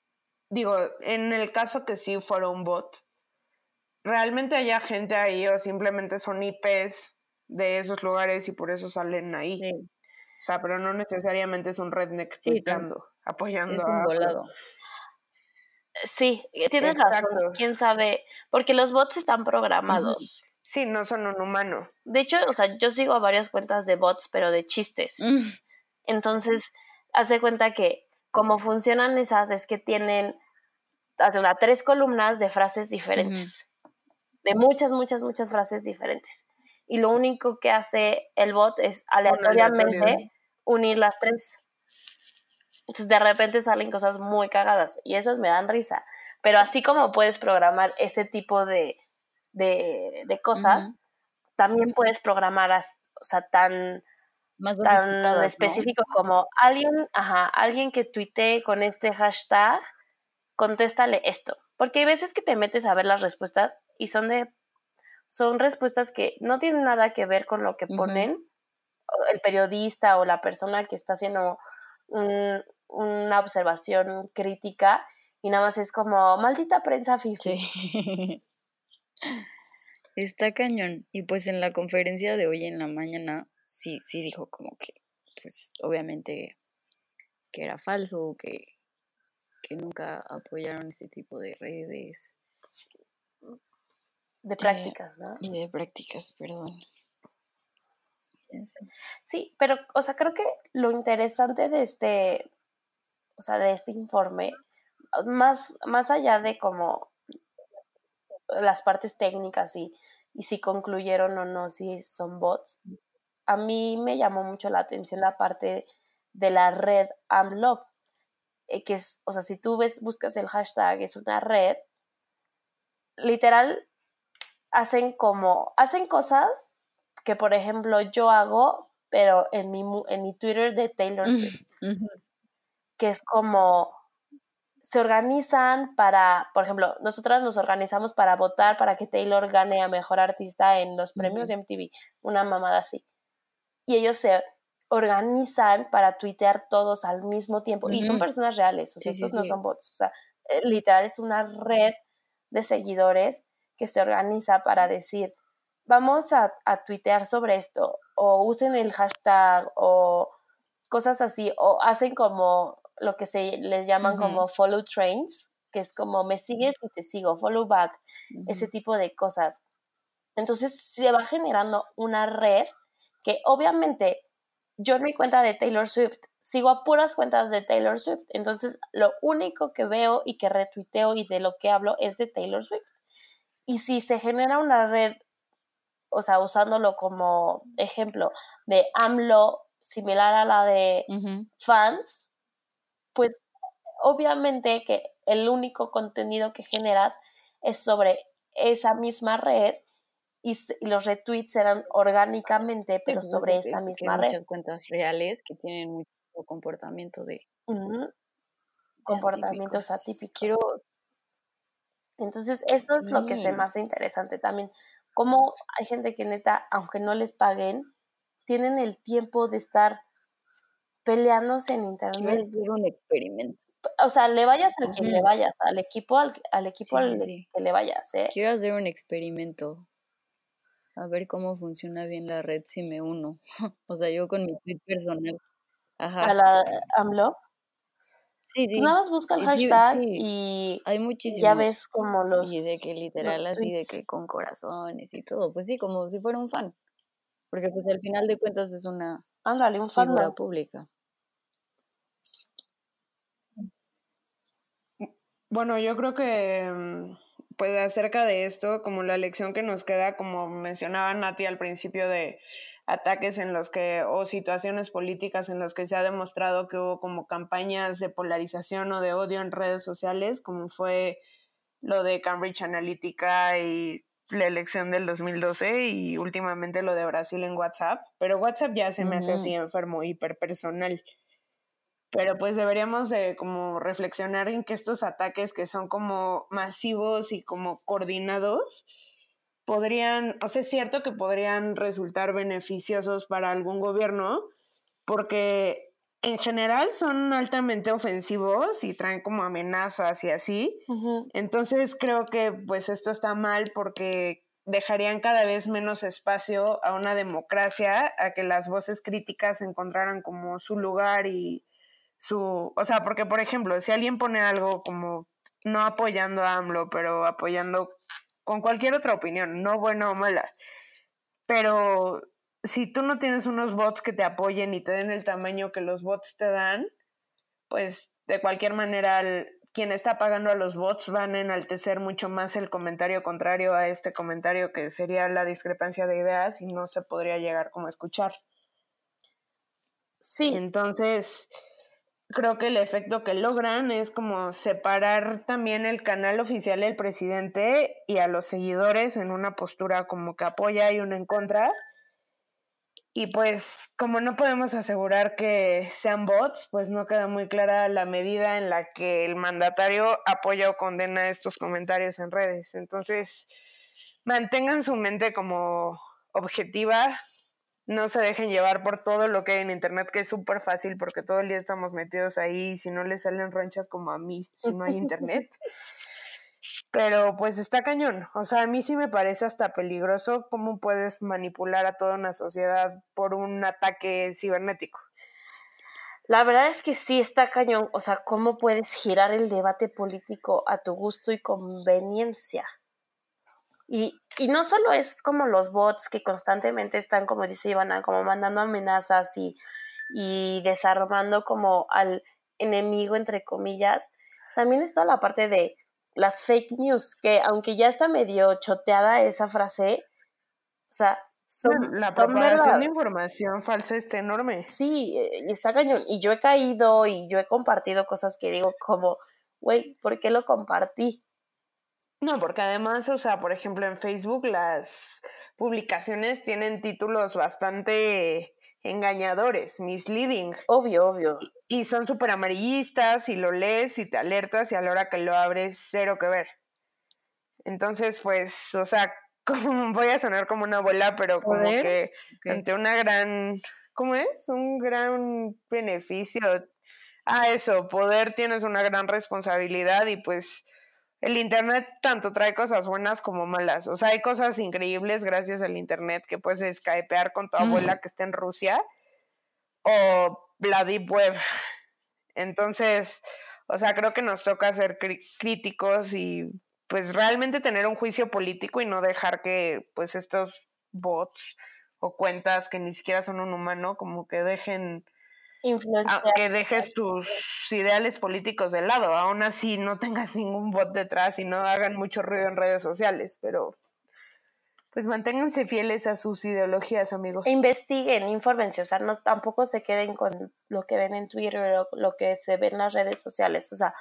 Speaker 4: digo, en el caso que sí fuera un bot, realmente haya gente ahí o simplemente son IPs de esos lugares y por eso salen ahí.
Speaker 2: Sí,
Speaker 4: O sea, pero no necesariamente es un redneck
Speaker 2: Sí,
Speaker 4: tuiteando,
Speaker 2: es
Speaker 4: apoyando
Speaker 2: un
Speaker 4: a...
Speaker 2: volado.
Speaker 3: Sí, eh, tienes razón. Quién sabe, porque los bots están programados.
Speaker 4: Sí, no son un humano.
Speaker 3: De hecho, o sea, yo sigo a varias cuentas de bots, pero de chistes.
Speaker 2: Mm,
Speaker 3: Entonces, haz de cuenta que como funcionan esas es que tienen haz de una, tres columnas de frases diferentes. De muchas, muchas, muchas frases diferentes. Y lo único que hace el bot es aleatoriamente unir las tres. Entonces de repente salen cosas muy cagadas y esas me dan risa. Pero así como puedes programar ese tipo de, de, de cosas, también puedes programar, o sea, tan,
Speaker 2: Más
Speaker 3: tan específico como alguien, ajá, alguien que tuitee con este hashtag, contéstale esto. Porque hay veces que te metes a ver las respuestas y son de son respuestas que no tienen nada que ver con lo que ponen el periodista o la persona que está haciendo un- una observación crítica y nada más es como maldita prensa fifi.
Speaker 2: Sí. Está cañón. Y pues en la conferencia de hoy en la mañana, sí, sí dijo como que, pues obviamente que era falso, que, que nunca apoyaron ese tipo de redes
Speaker 3: de prácticas, ¿no?
Speaker 2: y de prácticas, perdón.
Speaker 3: Sí, pero, o sea, creo que lo interesante de este, o sea, de este informe, más, más allá de como las partes técnicas y, y si concluyeron o no, si son bots, a mí me llamó mucho la atención la parte de la red AMLOP, eh, que es, o sea, si tú ves, buscas el hashtag, es una red, literal, hacen como, hacen cosas que, por ejemplo, yo hago, pero en mi, en mi Twitter de Taylor Swift. Que es como, se organizan para, por ejemplo, nosotras nos organizamos para votar para que Taylor gane a Mejor Artista en los premios
Speaker 2: Ujú.
Speaker 3: MTV, una mamada así. Y ellos se organizan para tuitear todos al mismo tiempo. Y son personas reales, o sea,
Speaker 2: Sí, sí,
Speaker 3: estos no
Speaker 2: sí.
Speaker 3: son bots. O sea, eh, literal es una red de seguidores que se organiza para decir, vamos a, a tuitear sobre esto, o usen el hashtag, o cosas así, o hacen como lo que se les llaman como follow trains, que es como me sigues y te sigo, follow back, ese tipo de cosas. Entonces se va generando una red que obviamente yo en mi cuenta de Taylor Swift sigo a puras cuentas de Taylor Swift. Entonces lo único que veo y que retuiteo y de lo que hablo es de Taylor Swift. Y si se genera una red, o sea, usándolo como ejemplo de AMLO similar a la de fans, pues obviamente que el único contenido que generas es sobre esa misma red y, los retweets serán orgánicamente, pero sobre esa misma
Speaker 2: hay
Speaker 3: red.
Speaker 2: muchas cuentas reales que tienen mucho comportamiento de,
Speaker 3: Comportamientos
Speaker 2: atípicos.
Speaker 3: atípicos.
Speaker 2: Quiero,
Speaker 3: Entonces, eso es lo que se me hace interesante también. Cómo hay gente que neta, aunque no les paguen, tienen el tiempo de estar peleándose en
Speaker 2: quiero
Speaker 3: internet.
Speaker 2: hacer un experimento.
Speaker 3: O sea, le vayas a quien le vayas, al equipo al, al equipo
Speaker 2: Sí, sí,
Speaker 3: al
Speaker 2: sí.
Speaker 3: que le vayas, ¿eh?
Speaker 2: Quiero hacer un experimento. A ver cómo funciona bien la red si me uno. O sea, yo con mi tweet personal.
Speaker 3: A
Speaker 2: Ajá.
Speaker 3: la AMLO.
Speaker 2: Sí,
Speaker 3: Pues nada
Speaker 2: sí.
Speaker 3: más busca el
Speaker 2: sí,
Speaker 3: hashtag
Speaker 2: sí.
Speaker 3: y
Speaker 2: Hay
Speaker 3: ya
Speaker 2: muchísimos.
Speaker 3: ves como los,
Speaker 2: Y de que literal así de que con corazones y todo. Pues sí, como si fuera un fan. Porque pues al final de cuentas es una
Speaker 3: Ándale, un
Speaker 2: figura
Speaker 3: fandom.
Speaker 2: pública.
Speaker 4: Bueno, yo creo que mm, pues acerca de esto, como la lección que nos queda, como mencionaba Nati al principio de ataques en los que, o situaciones políticas en los que se ha demostrado que hubo como campañas de polarización o de odio en redes sociales, como fue lo de Cambridge Analytica y la elección del 2012 y últimamente lo de Brasil en WhatsApp, pero WhatsApp ya se me hace así enfermo, hiperpersonal. Pero pues deberíamos de como reflexionar en que estos ataques que son como masivos y como coordinados, podrían, o sea, es cierto que podrían resultar beneficiosos para algún gobierno, porque en general son altamente ofensivos y traen como amenazas y así. Entonces creo que pues esto está mal porque dejarían cada vez menos espacio a una democracia, a que las voces críticas encontraran como su lugar y su, o sea, porque por ejemplo, si alguien pone algo como no apoyando a AMLO, pero apoyando con cualquier otra opinión, no buena o mala. Pero si tú no tienes unos bots que te apoyen y te den el tamaño que los bots te dan, pues de cualquier manera quien está pagando a los bots van a enaltecer mucho más el comentario contrario a este comentario que sería la discrepancia de ideas y no se podría llegar como a escuchar. Sí. Entonces, creo que el efecto que logran es como separar también el canal oficial del presidente y a los seguidores en una postura como que apoya y una en contra. Y pues como no podemos asegurar que sean bots, pues no queda muy clara la medida en la que el mandatario apoya o condena estos comentarios en redes. Entonces, mantengan su mente como objetiva, no se dejen llevar por todo lo que hay en internet, que es súper fácil porque todo el día estamos metidos ahí y si no les salen ronchas como a mí, si no hay internet. Pero pues está cañón. O sea, a mí sí me parece hasta peligroso cómo puedes manipular a toda una sociedad por un ataque cibernético.
Speaker 3: La verdad es que sí está cañón. O sea, cómo puedes girar el debate político a tu gusto y conveniencia. Y, y no solo es como los bots que constantemente están, como dice Ivana, como mandando amenazas y, y desarmando como al enemigo, entre comillas, también es toda la parte de las fake news, que aunque ya está medio choteada esa frase, o sea,
Speaker 4: son, la propagación de información falsa está enorme.
Speaker 3: Sí, y está cañón. Y yo he caído y yo he compartido cosas que digo como, güey, ¿por qué lo compartí?
Speaker 4: No, porque además, o sea, por ejemplo, en Facebook las publicaciones tienen títulos bastante engañadores, misleading.
Speaker 3: Obvio, obvio.
Speaker 4: Y, son súper amarillistas y lo lees y te alertas y a la hora que lo abres, cero que ver. Entonces, pues, o sea, como, voy a sonar como una abuela, pero como que ante una gran, ¿cómo es? Un gran beneficio. Ah, eso, poder tienes una gran responsabilidad y pues el Internet tanto trae cosas buenas como malas. O sea, hay cosas increíbles gracias al Internet que puedes skypear con tu abuela que está en Rusia o la Deep Web. Entonces, o sea, creo que nos toca ser críticos y pues realmente tener un juicio político y no dejar que pues estos bots o cuentas que ni siquiera son un humano como que dejen que dejes tus ideales políticos de lado, aún así no tengas ningún bot detrás y no hagan mucho ruido en redes sociales, pero pues manténganse fieles a sus ideologías, amigos.
Speaker 3: E investiguen, infórmense, o sea, no, tampoco se queden con lo que ven en Twitter o lo que se ve en las redes sociales, o sea,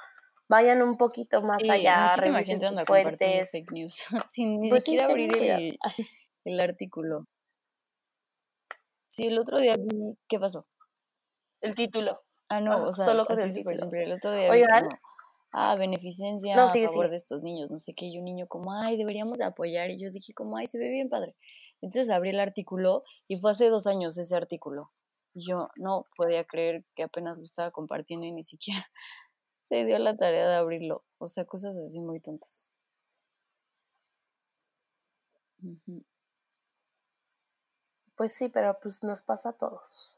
Speaker 3: vayan un poquito más allá, revisen sus fuentes.
Speaker 2: Fake news, sin ni pues siquiera abrir el, el artículo. Sí, el otro día vi, ¿qué pasó?
Speaker 3: El título.
Speaker 2: Ah, no, o sea, solo con el título. El otro día Oigan, ah, beneficencia a favor de estos niños, no sé qué, y un niño como, ay, deberíamos de apoyar, y yo dije como, ay, se ve bien padre. Entonces abrí el artículo y fue hace dos años ese artículo. Y yo no podía creer que apenas lo estaba compartiendo y ni siquiera se dio la tarea de abrirlo. O sea, cosas así muy tontas.
Speaker 3: Pues sí, pero pues nos pasa a todos.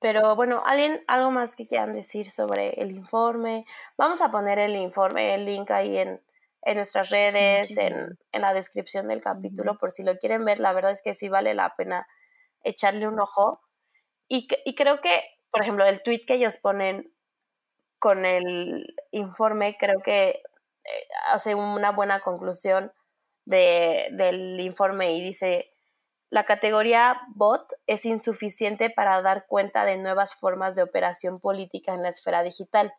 Speaker 3: Pero bueno, ¿alguien algo más que quieran decir sobre el informe? Vamos a poner el informe, el link ahí en, en nuestras redes, en, en, la descripción del capítulo, por si lo quieren ver. La verdad es que sí vale la pena echarle un ojo. Y, y creo que, por ejemplo, el tweet que ellos ponen con el informe, creo que eh, hace una buena conclusión de, del informe y dice, la categoría bot es insuficiente para dar cuenta de nuevas formas de operación política en la esfera digital.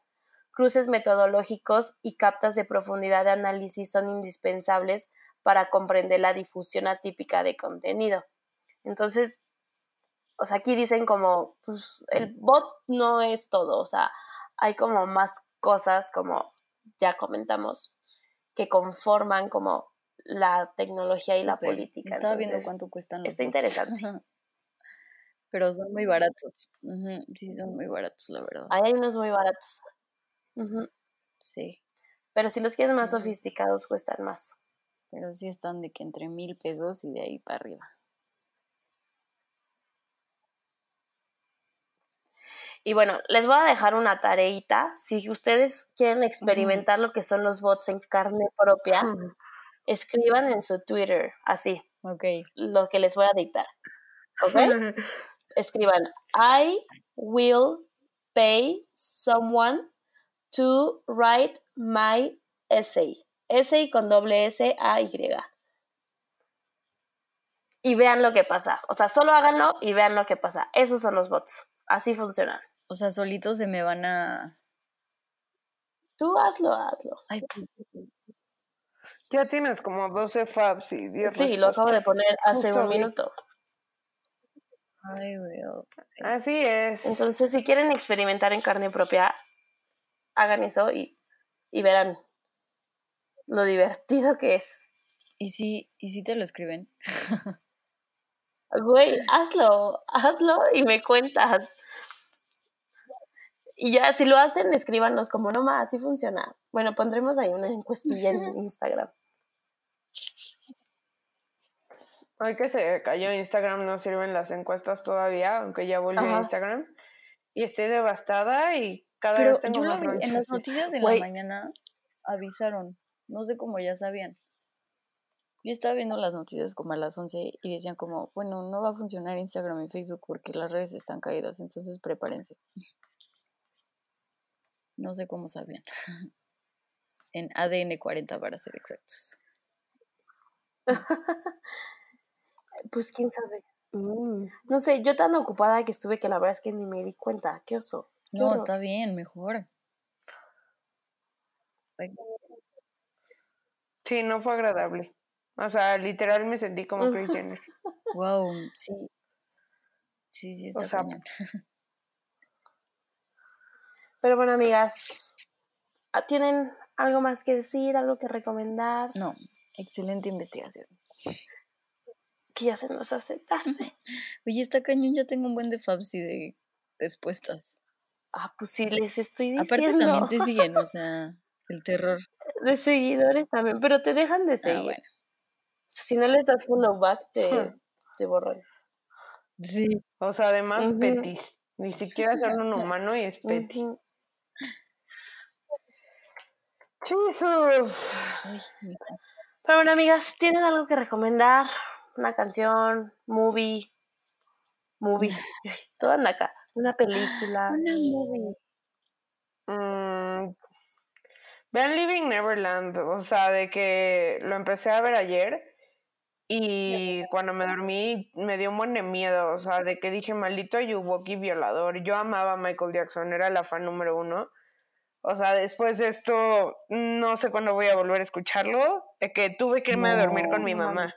Speaker 3: Cruces metodológicos y captas de profundidad de análisis son indispensables para comprender la difusión atípica de contenido. Entonces, o sea, aquí dicen como, pues el bot no es todo, o sea, hay como más cosas, como ya comentamos, que conforman como la tecnología y la política.
Speaker 2: Estaba viendo cuánto cuestan los
Speaker 3: Está
Speaker 2: bots.
Speaker 3: interesante.
Speaker 2: Pero son muy baratos. Sí, son muy baratos, la verdad.
Speaker 3: Ahí hay unos muy baratos.
Speaker 2: Sí,
Speaker 3: Pero si los quieres más sofisticados, cuestan más.
Speaker 2: pero sí están de que entre mil pesos y de ahí para arriba.
Speaker 3: Y bueno, les voy a dejar una tareita. Si ustedes quieren experimentar lo que son los bots en carne propia, escriban en su Twitter, así,
Speaker 2: Ok,
Speaker 3: lo que les voy a dictar. ¿Ok? Escriban, I will pay someone to write my essay. Essay con doble S A Y. Y vean lo que pasa. O sea, solo háganlo y vean lo que pasa. Esos son los bots. Así funcionan.
Speaker 2: o sea, solitos se me van a...
Speaker 3: Tú hazlo, hazlo.
Speaker 2: Ay,
Speaker 4: Ya tienes como 12 fabs y 10
Speaker 3: Sí, lo acabo de poner hace
Speaker 4: Justo
Speaker 3: un minuto.
Speaker 2: ay, veo.
Speaker 4: Así es.
Speaker 3: Entonces, si quieren experimentar en carne propia, hagan eso y, y verán lo divertido que es.
Speaker 2: ¿Y si, ¿Y si te lo escriben?
Speaker 3: Güey, hazlo, hazlo y me cuentas. Y ya, si lo hacen, escríbanos como no más, así funciona. Bueno, pondremos ahí una encuestilla en Instagram.
Speaker 4: Hoy que se cayó Instagram no sirven las encuestas todavía, aunque ya volvió a Instagram. Y estoy devastada y cada
Speaker 2: Pero
Speaker 4: vez tengo
Speaker 2: yo lo
Speaker 4: más
Speaker 2: vi en las noticias de la mañana avisaron. No sé cómo ya sabían. Yo estaba viendo las noticias como a las 11 y decían como, bueno, no va a funcionar Instagram y Facebook porque las redes están caídas, entonces prepárense. No sé cómo sabían. En ADN 40 para ser exactos.
Speaker 3: Pues quién sabe. Mm. No sé, yo tan ocupada que estuve que la verdad es que ni me di cuenta. Qué oso. Qué
Speaker 2: No,
Speaker 3: horror.
Speaker 2: está bien, mejor.
Speaker 4: Sí, no fue agradable. O sea, literal me sentí como Jenner.
Speaker 2: Wow, sí. Sí, sí, está
Speaker 4: sea,
Speaker 2: cañón.
Speaker 3: Pero bueno, amigas, ¿ah, ¿tienen algo más que decir? ¿Algo que recomendar?
Speaker 2: No, excelente investigación.
Speaker 3: Que ya se nos hace tarde.
Speaker 2: Oye, está cañón, ya tengo un buen de fabs y de respuestas.
Speaker 3: Ah, pues sí, les estoy diciendo.
Speaker 2: Aparte también te siguen, o sea, el terror.
Speaker 3: De seguidores también, pero te dejan de
Speaker 2: Ah,
Speaker 3: seguir.
Speaker 2: bueno.
Speaker 3: Si no les das follow back, te, te borran.
Speaker 2: Sí.
Speaker 4: O sea, además
Speaker 3: Ujú.
Speaker 4: petis. Ni siquiera son un humano y es peti.
Speaker 3: Ujú.
Speaker 4: ¡Jesús!
Speaker 3: Pero bueno, amigas, ¿tienen algo que recomendar? Una canción, movie, movie, todo anda acá. Una película.
Speaker 4: Mm, vean Living Neverland, o sea, de que lo empecé a ver ayer y cuando me dormí me dio un buen de miedo, o sea, de que dije maldito Yuwoki violador. Yo amaba a Michael Jackson, era la fan número uno. O sea, después de esto, no sé cuándo voy a volver a escucharlo, de que tuve que irme a dormir con mi mamá.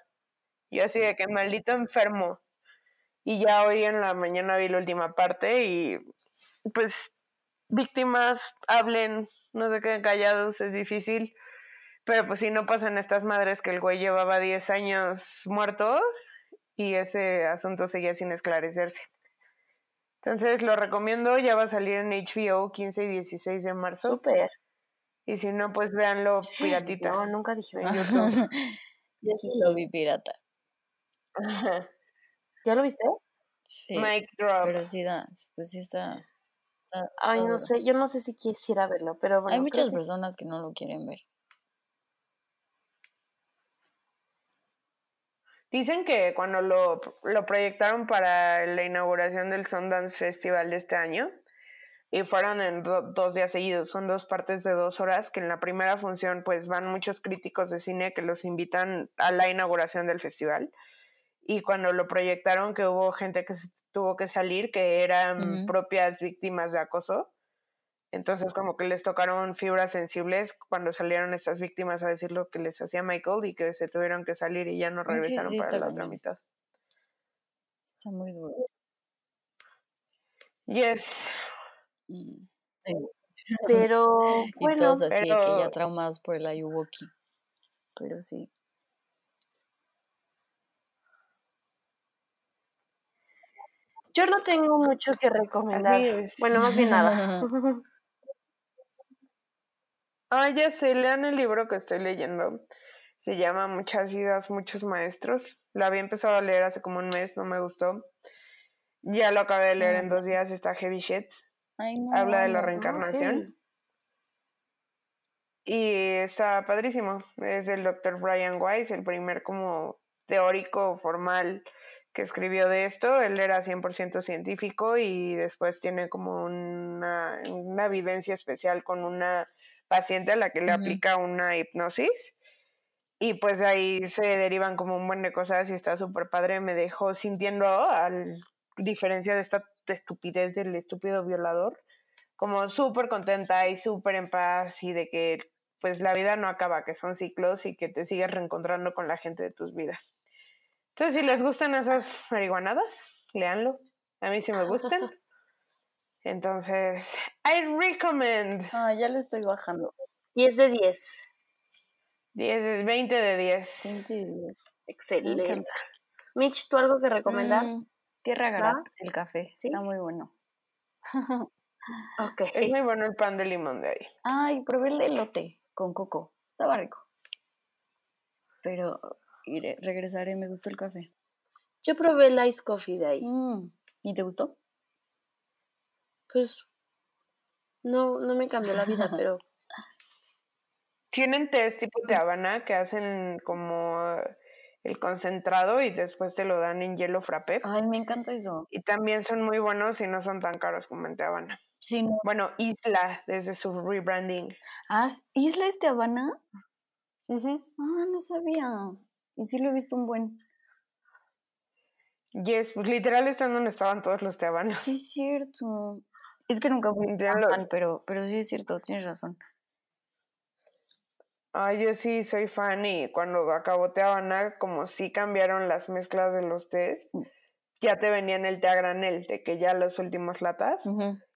Speaker 4: Yo así de que maldito enfermo. Y ya hoy en la mañana vi la última parte y pues víctimas hablen, no se queden callados, es difícil. Pero pues si no pasan estas madres que el güey llevaba 10 años muerto y ese asunto seguía sin esclarecerse. Entonces lo recomiendo, ya va a salir en HBO 15 y 16 de marzo.
Speaker 3: Súper.
Speaker 4: Y si no, pues véanlo piratita.
Speaker 3: No, nunca dije eso.
Speaker 4: YouTube.
Speaker 2: Yo sí lo vi pirata.
Speaker 3: ¿Ya lo viste?
Speaker 2: Sí.
Speaker 4: Mic drop.
Speaker 2: Pero sí da, pues sí está. está-
Speaker 3: Ay, no sé, yo no sé si quisiera verlo, pero bueno.
Speaker 2: Hay muchas
Speaker 3: que sí.
Speaker 2: personas que no lo quieren ver.
Speaker 4: Dicen que cuando lo, lo proyectaron para la inauguración del Sundance Festival de este año, y fueron en do- dos días seguidos. Son dos partes de dos horas que en la primera función pues van muchos críticos de cine que los invitan a la inauguración del festival. Y cuando lo proyectaron que hubo gente que se tuvo que salir que eran propias víctimas de acoso. Entonces como que les tocaron fibras sensibles cuando salieron estas víctimas a decir lo que les hacía Michael y que se tuvieron que salir y ya no
Speaker 2: sí,
Speaker 4: regresaron
Speaker 2: sí,
Speaker 4: para la otra mitad.
Speaker 2: Está muy duro.
Speaker 4: Yes.
Speaker 3: Pero
Speaker 2: Y
Speaker 3: bueno,
Speaker 2: todos así que ya traumados por el Ayuwoki. Pero sí.
Speaker 3: yo no tengo mucho que recomendar. Bueno, más bien nada.
Speaker 4: Ah, ya sé, lean el libro que estoy leyendo. Se llama Muchas vidas, muchos maestros. Lo había empezado a leer hace como un mes, no me gustó. Ya lo acabé de leer en dos días, está heavy shit.
Speaker 2: Ay, no.
Speaker 4: Habla de la
Speaker 2: no.
Speaker 4: reencarnación. Y está padrísimo. Es del doctor Brian Weiss, el primer como teórico formal que escribió de esto. Él era 100% científico y después tiene como una, una vivencia especial con una paciente a la que le
Speaker 2: Ujú.
Speaker 4: aplica una hipnosis. Y pues de ahí se derivan como un buen de cosas y está súper padre. Me dejó sintiendo, a diferencia de esta estupidez del estúpido violador, como súper contenta y súper en paz y de que pues la vida no acaba, que son ciclos y que te sigues reencontrando con la gente de tus vidas. Entonces, si les gustan esas marihuanadas, léanlo. A mí sí me gustan. Entonces, I recommend.
Speaker 2: Ah, ya lo estoy bajando.
Speaker 3: 10 de 10.
Speaker 4: 10 es 20 de 10.
Speaker 2: 20 y 10. Me
Speaker 3: Excelente. Mitch, ¿tú algo que recomendar?
Speaker 2: Mm, Tierra
Speaker 3: ¿Va?
Speaker 2: Garat, el café.
Speaker 3: ¿Sí?
Speaker 2: Está muy bueno.
Speaker 3: Ok.
Speaker 4: Es muy bueno el pan de limón de ahí.
Speaker 2: Ay, probé el de elote con coco. Estaba rico. Pero iré, regresaré, me gustó el café.
Speaker 3: Yo probé el ice coffee de ahí.
Speaker 2: Mm, ¿Y te gustó?
Speaker 3: Pues no, no me cambió la vida, pero
Speaker 4: Tienen test tipo de Habana que hacen como el concentrado y después te lo dan en hielo frappé.
Speaker 2: Ay, me encanta eso.
Speaker 4: Y también son muy buenos y no son tan caros como en Habana.
Speaker 2: Sí, no.
Speaker 4: Bueno, Isla, desde su rebranding.
Speaker 2: Ah, ¿Isla este Habana?
Speaker 4: Ujú.
Speaker 2: Ah, no sabía. Y sí lo he visto un buen.
Speaker 4: Yes, pues literal están donde estaban todos los Te Habanas.
Speaker 2: Sí, es cierto. Es que nunca fui
Speaker 4: lo-
Speaker 2: fan, pero, pero sí es cierto, tienes razón.
Speaker 4: Ay, yo sí soy fan y cuando acabó Te Habana, como sí cambiaron las mezclas de los tés,
Speaker 2: Mm.
Speaker 4: ya te venían el té a granel, de que ya los últimos latas.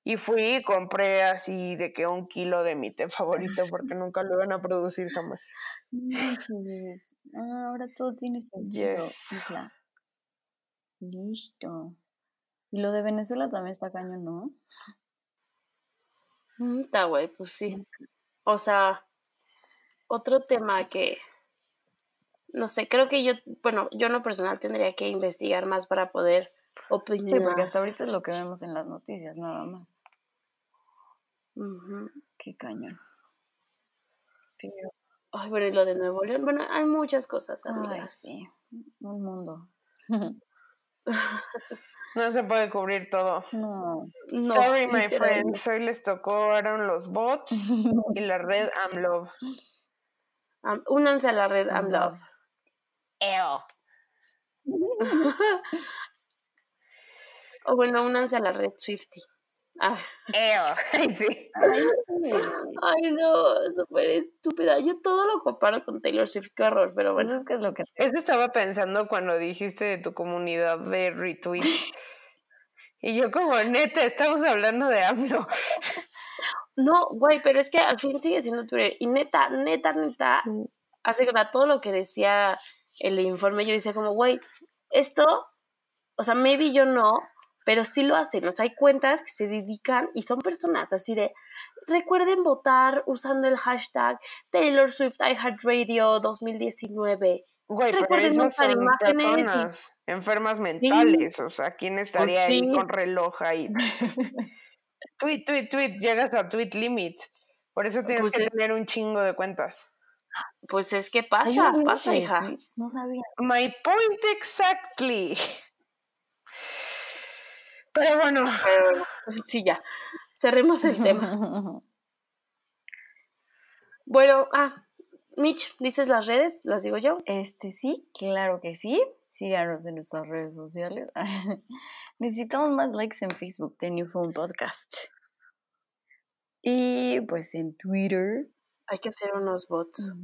Speaker 4: Y fui y compré así de que un kilo de mi té favorito porque nunca lo iban a producir jamás.
Speaker 2: Ah, ahora todo tiene sentido.
Speaker 4: Yes.
Speaker 2: Isla. Listo. Y lo de Venezuela también está cañón, ¿no?
Speaker 3: Está güey, pues sí. O sea, otro tema que no sé, creo que yo, bueno, yo en lo personal tendría que investigar más para poder opinar.
Speaker 2: Sí, porque hasta ahorita es lo que vemos en las noticias, nada más.
Speaker 3: Ujú.
Speaker 2: Qué cañón. Pero,
Speaker 3: Ay, bueno, y lo de Nuevo León, bueno, hay muchas cosas,
Speaker 2: ay,
Speaker 3: amigas.
Speaker 2: sí. Un mundo.
Speaker 4: No se puede cubrir todo.
Speaker 2: no.
Speaker 3: No,
Speaker 4: Sorry, my friends. Hoy les tocaron los bots y la red AMLOV.
Speaker 3: Am- únanse a la red I'm Love. O bueno, únanse a la red Swifty. Ah,
Speaker 4: Ay, sí.
Speaker 2: Ay, sí.
Speaker 3: Ay, no, súper estúpida. Yo todo lo comparo con Taylor Swift, qué horror, pero bueno.
Speaker 2: es que es lo que...
Speaker 4: Eso estaba pensando cuando dijiste de tu comunidad de retweet. Y yo como, neta, estamos hablando de AMLO.
Speaker 3: No, güey, pero es que al fin sigue siendo Twitter. Y neta, neta, neta, hace que todo lo que decía el informe, yo decía como, güey, esto, o sea, maybe yo no, pero sí lo hacen. O sea, hay cuentas que se dedican y son personas así de, recuerden votar usando el hashtag Taylor Swift iHeartRadio 2019.
Speaker 4: Güey, pero
Speaker 3: Recuerden usar
Speaker 4: son
Speaker 3: imágenes y-
Speaker 4: personas enfermas mentales. O sea, ¿quién estaría ahí con reloj ahí? tweet, tweet, tweet. Llegas a tweet limit. Por eso tienes
Speaker 3: Pues
Speaker 4: que
Speaker 3: es-
Speaker 4: tener un chingo de cuentas.
Speaker 3: Pues es que pasa, pasa, hija.
Speaker 2: No sabía.
Speaker 4: My point exactly. Pero bueno,
Speaker 3: sí, ya. cerremos el tema. Bueno, ah, Mitch, ¿dices las redes? ¿Las digo yo?
Speaker 2: Este sí, claro que sí. Síganos en nuestras redes sociales. Necesitamos más likes en Facebook de New Phone Podcast. Y pues en Twitter.
Speaker 3: Hay que hacer unos bots.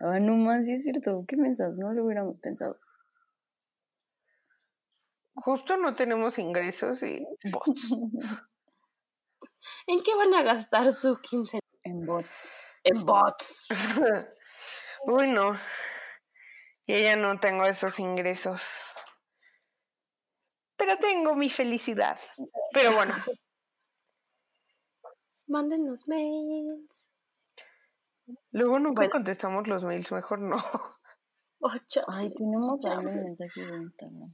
Speaker 2: Ah, no más, sí es cierto. ¿Qué pensás? No lo hubiéramos pensado.
Speaker 4: Justo no tenemos ingresos y bots.
Speaker 3: ¿En qué van a gastar su 15?
Speaker 2: En bots.
Speaker 3: En bots.
Speaker 4: Uy, no. Y ya no tengo esos ingresos. Pero tengo mi felicidad. Pero bueno.
Speaker 3: Mándenos mails.
Speaker 4: Luego nunca contestamos los mails, mejor no.
Speaker 3: Ocho.
Speaker 2: Ay, tenemos un mensaje de Instagram.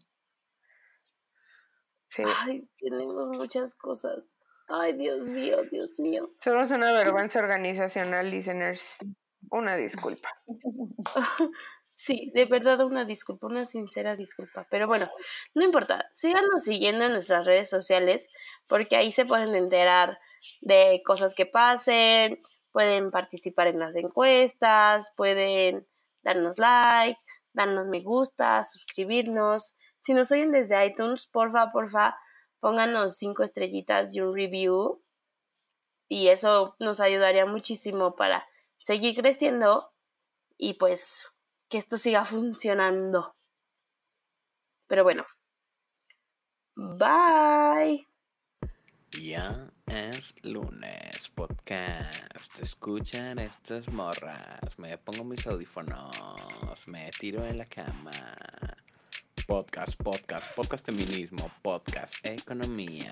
Speaker 4: Sí.
Speaker 3: Ay, tenemos muchas cosas. Ay, Dios mío, Dios mío.
Speaker 4: Somos una vergüenza organizacional, listeners. Una disculpa.
Speaker 3: Sí, de verdad una disculpa, una sincera disculpa. Pero bueno, no importa, síganos siguiendo en nuestras redes sociales porque ahí se pueden enterar de cosas que pasen, pueden participar en las encuestas, pueden darnos like, darnos me gusta, suscribirnos. Si nos oyen desde iTunes, porfa, porfa, pónganos cinco estrellitas y un review. Y eso nos ayudaría muchísimo para seguir creciendo y pues que esto siga funcionando. Pero bueno. Bye.
Speaker 5: Ya es lunes, podcast. Escuchan estas morras. Me pongo mis audífonos. Me tiro en la cama. Podcast, podcast, podcast feminismo, podcast economía.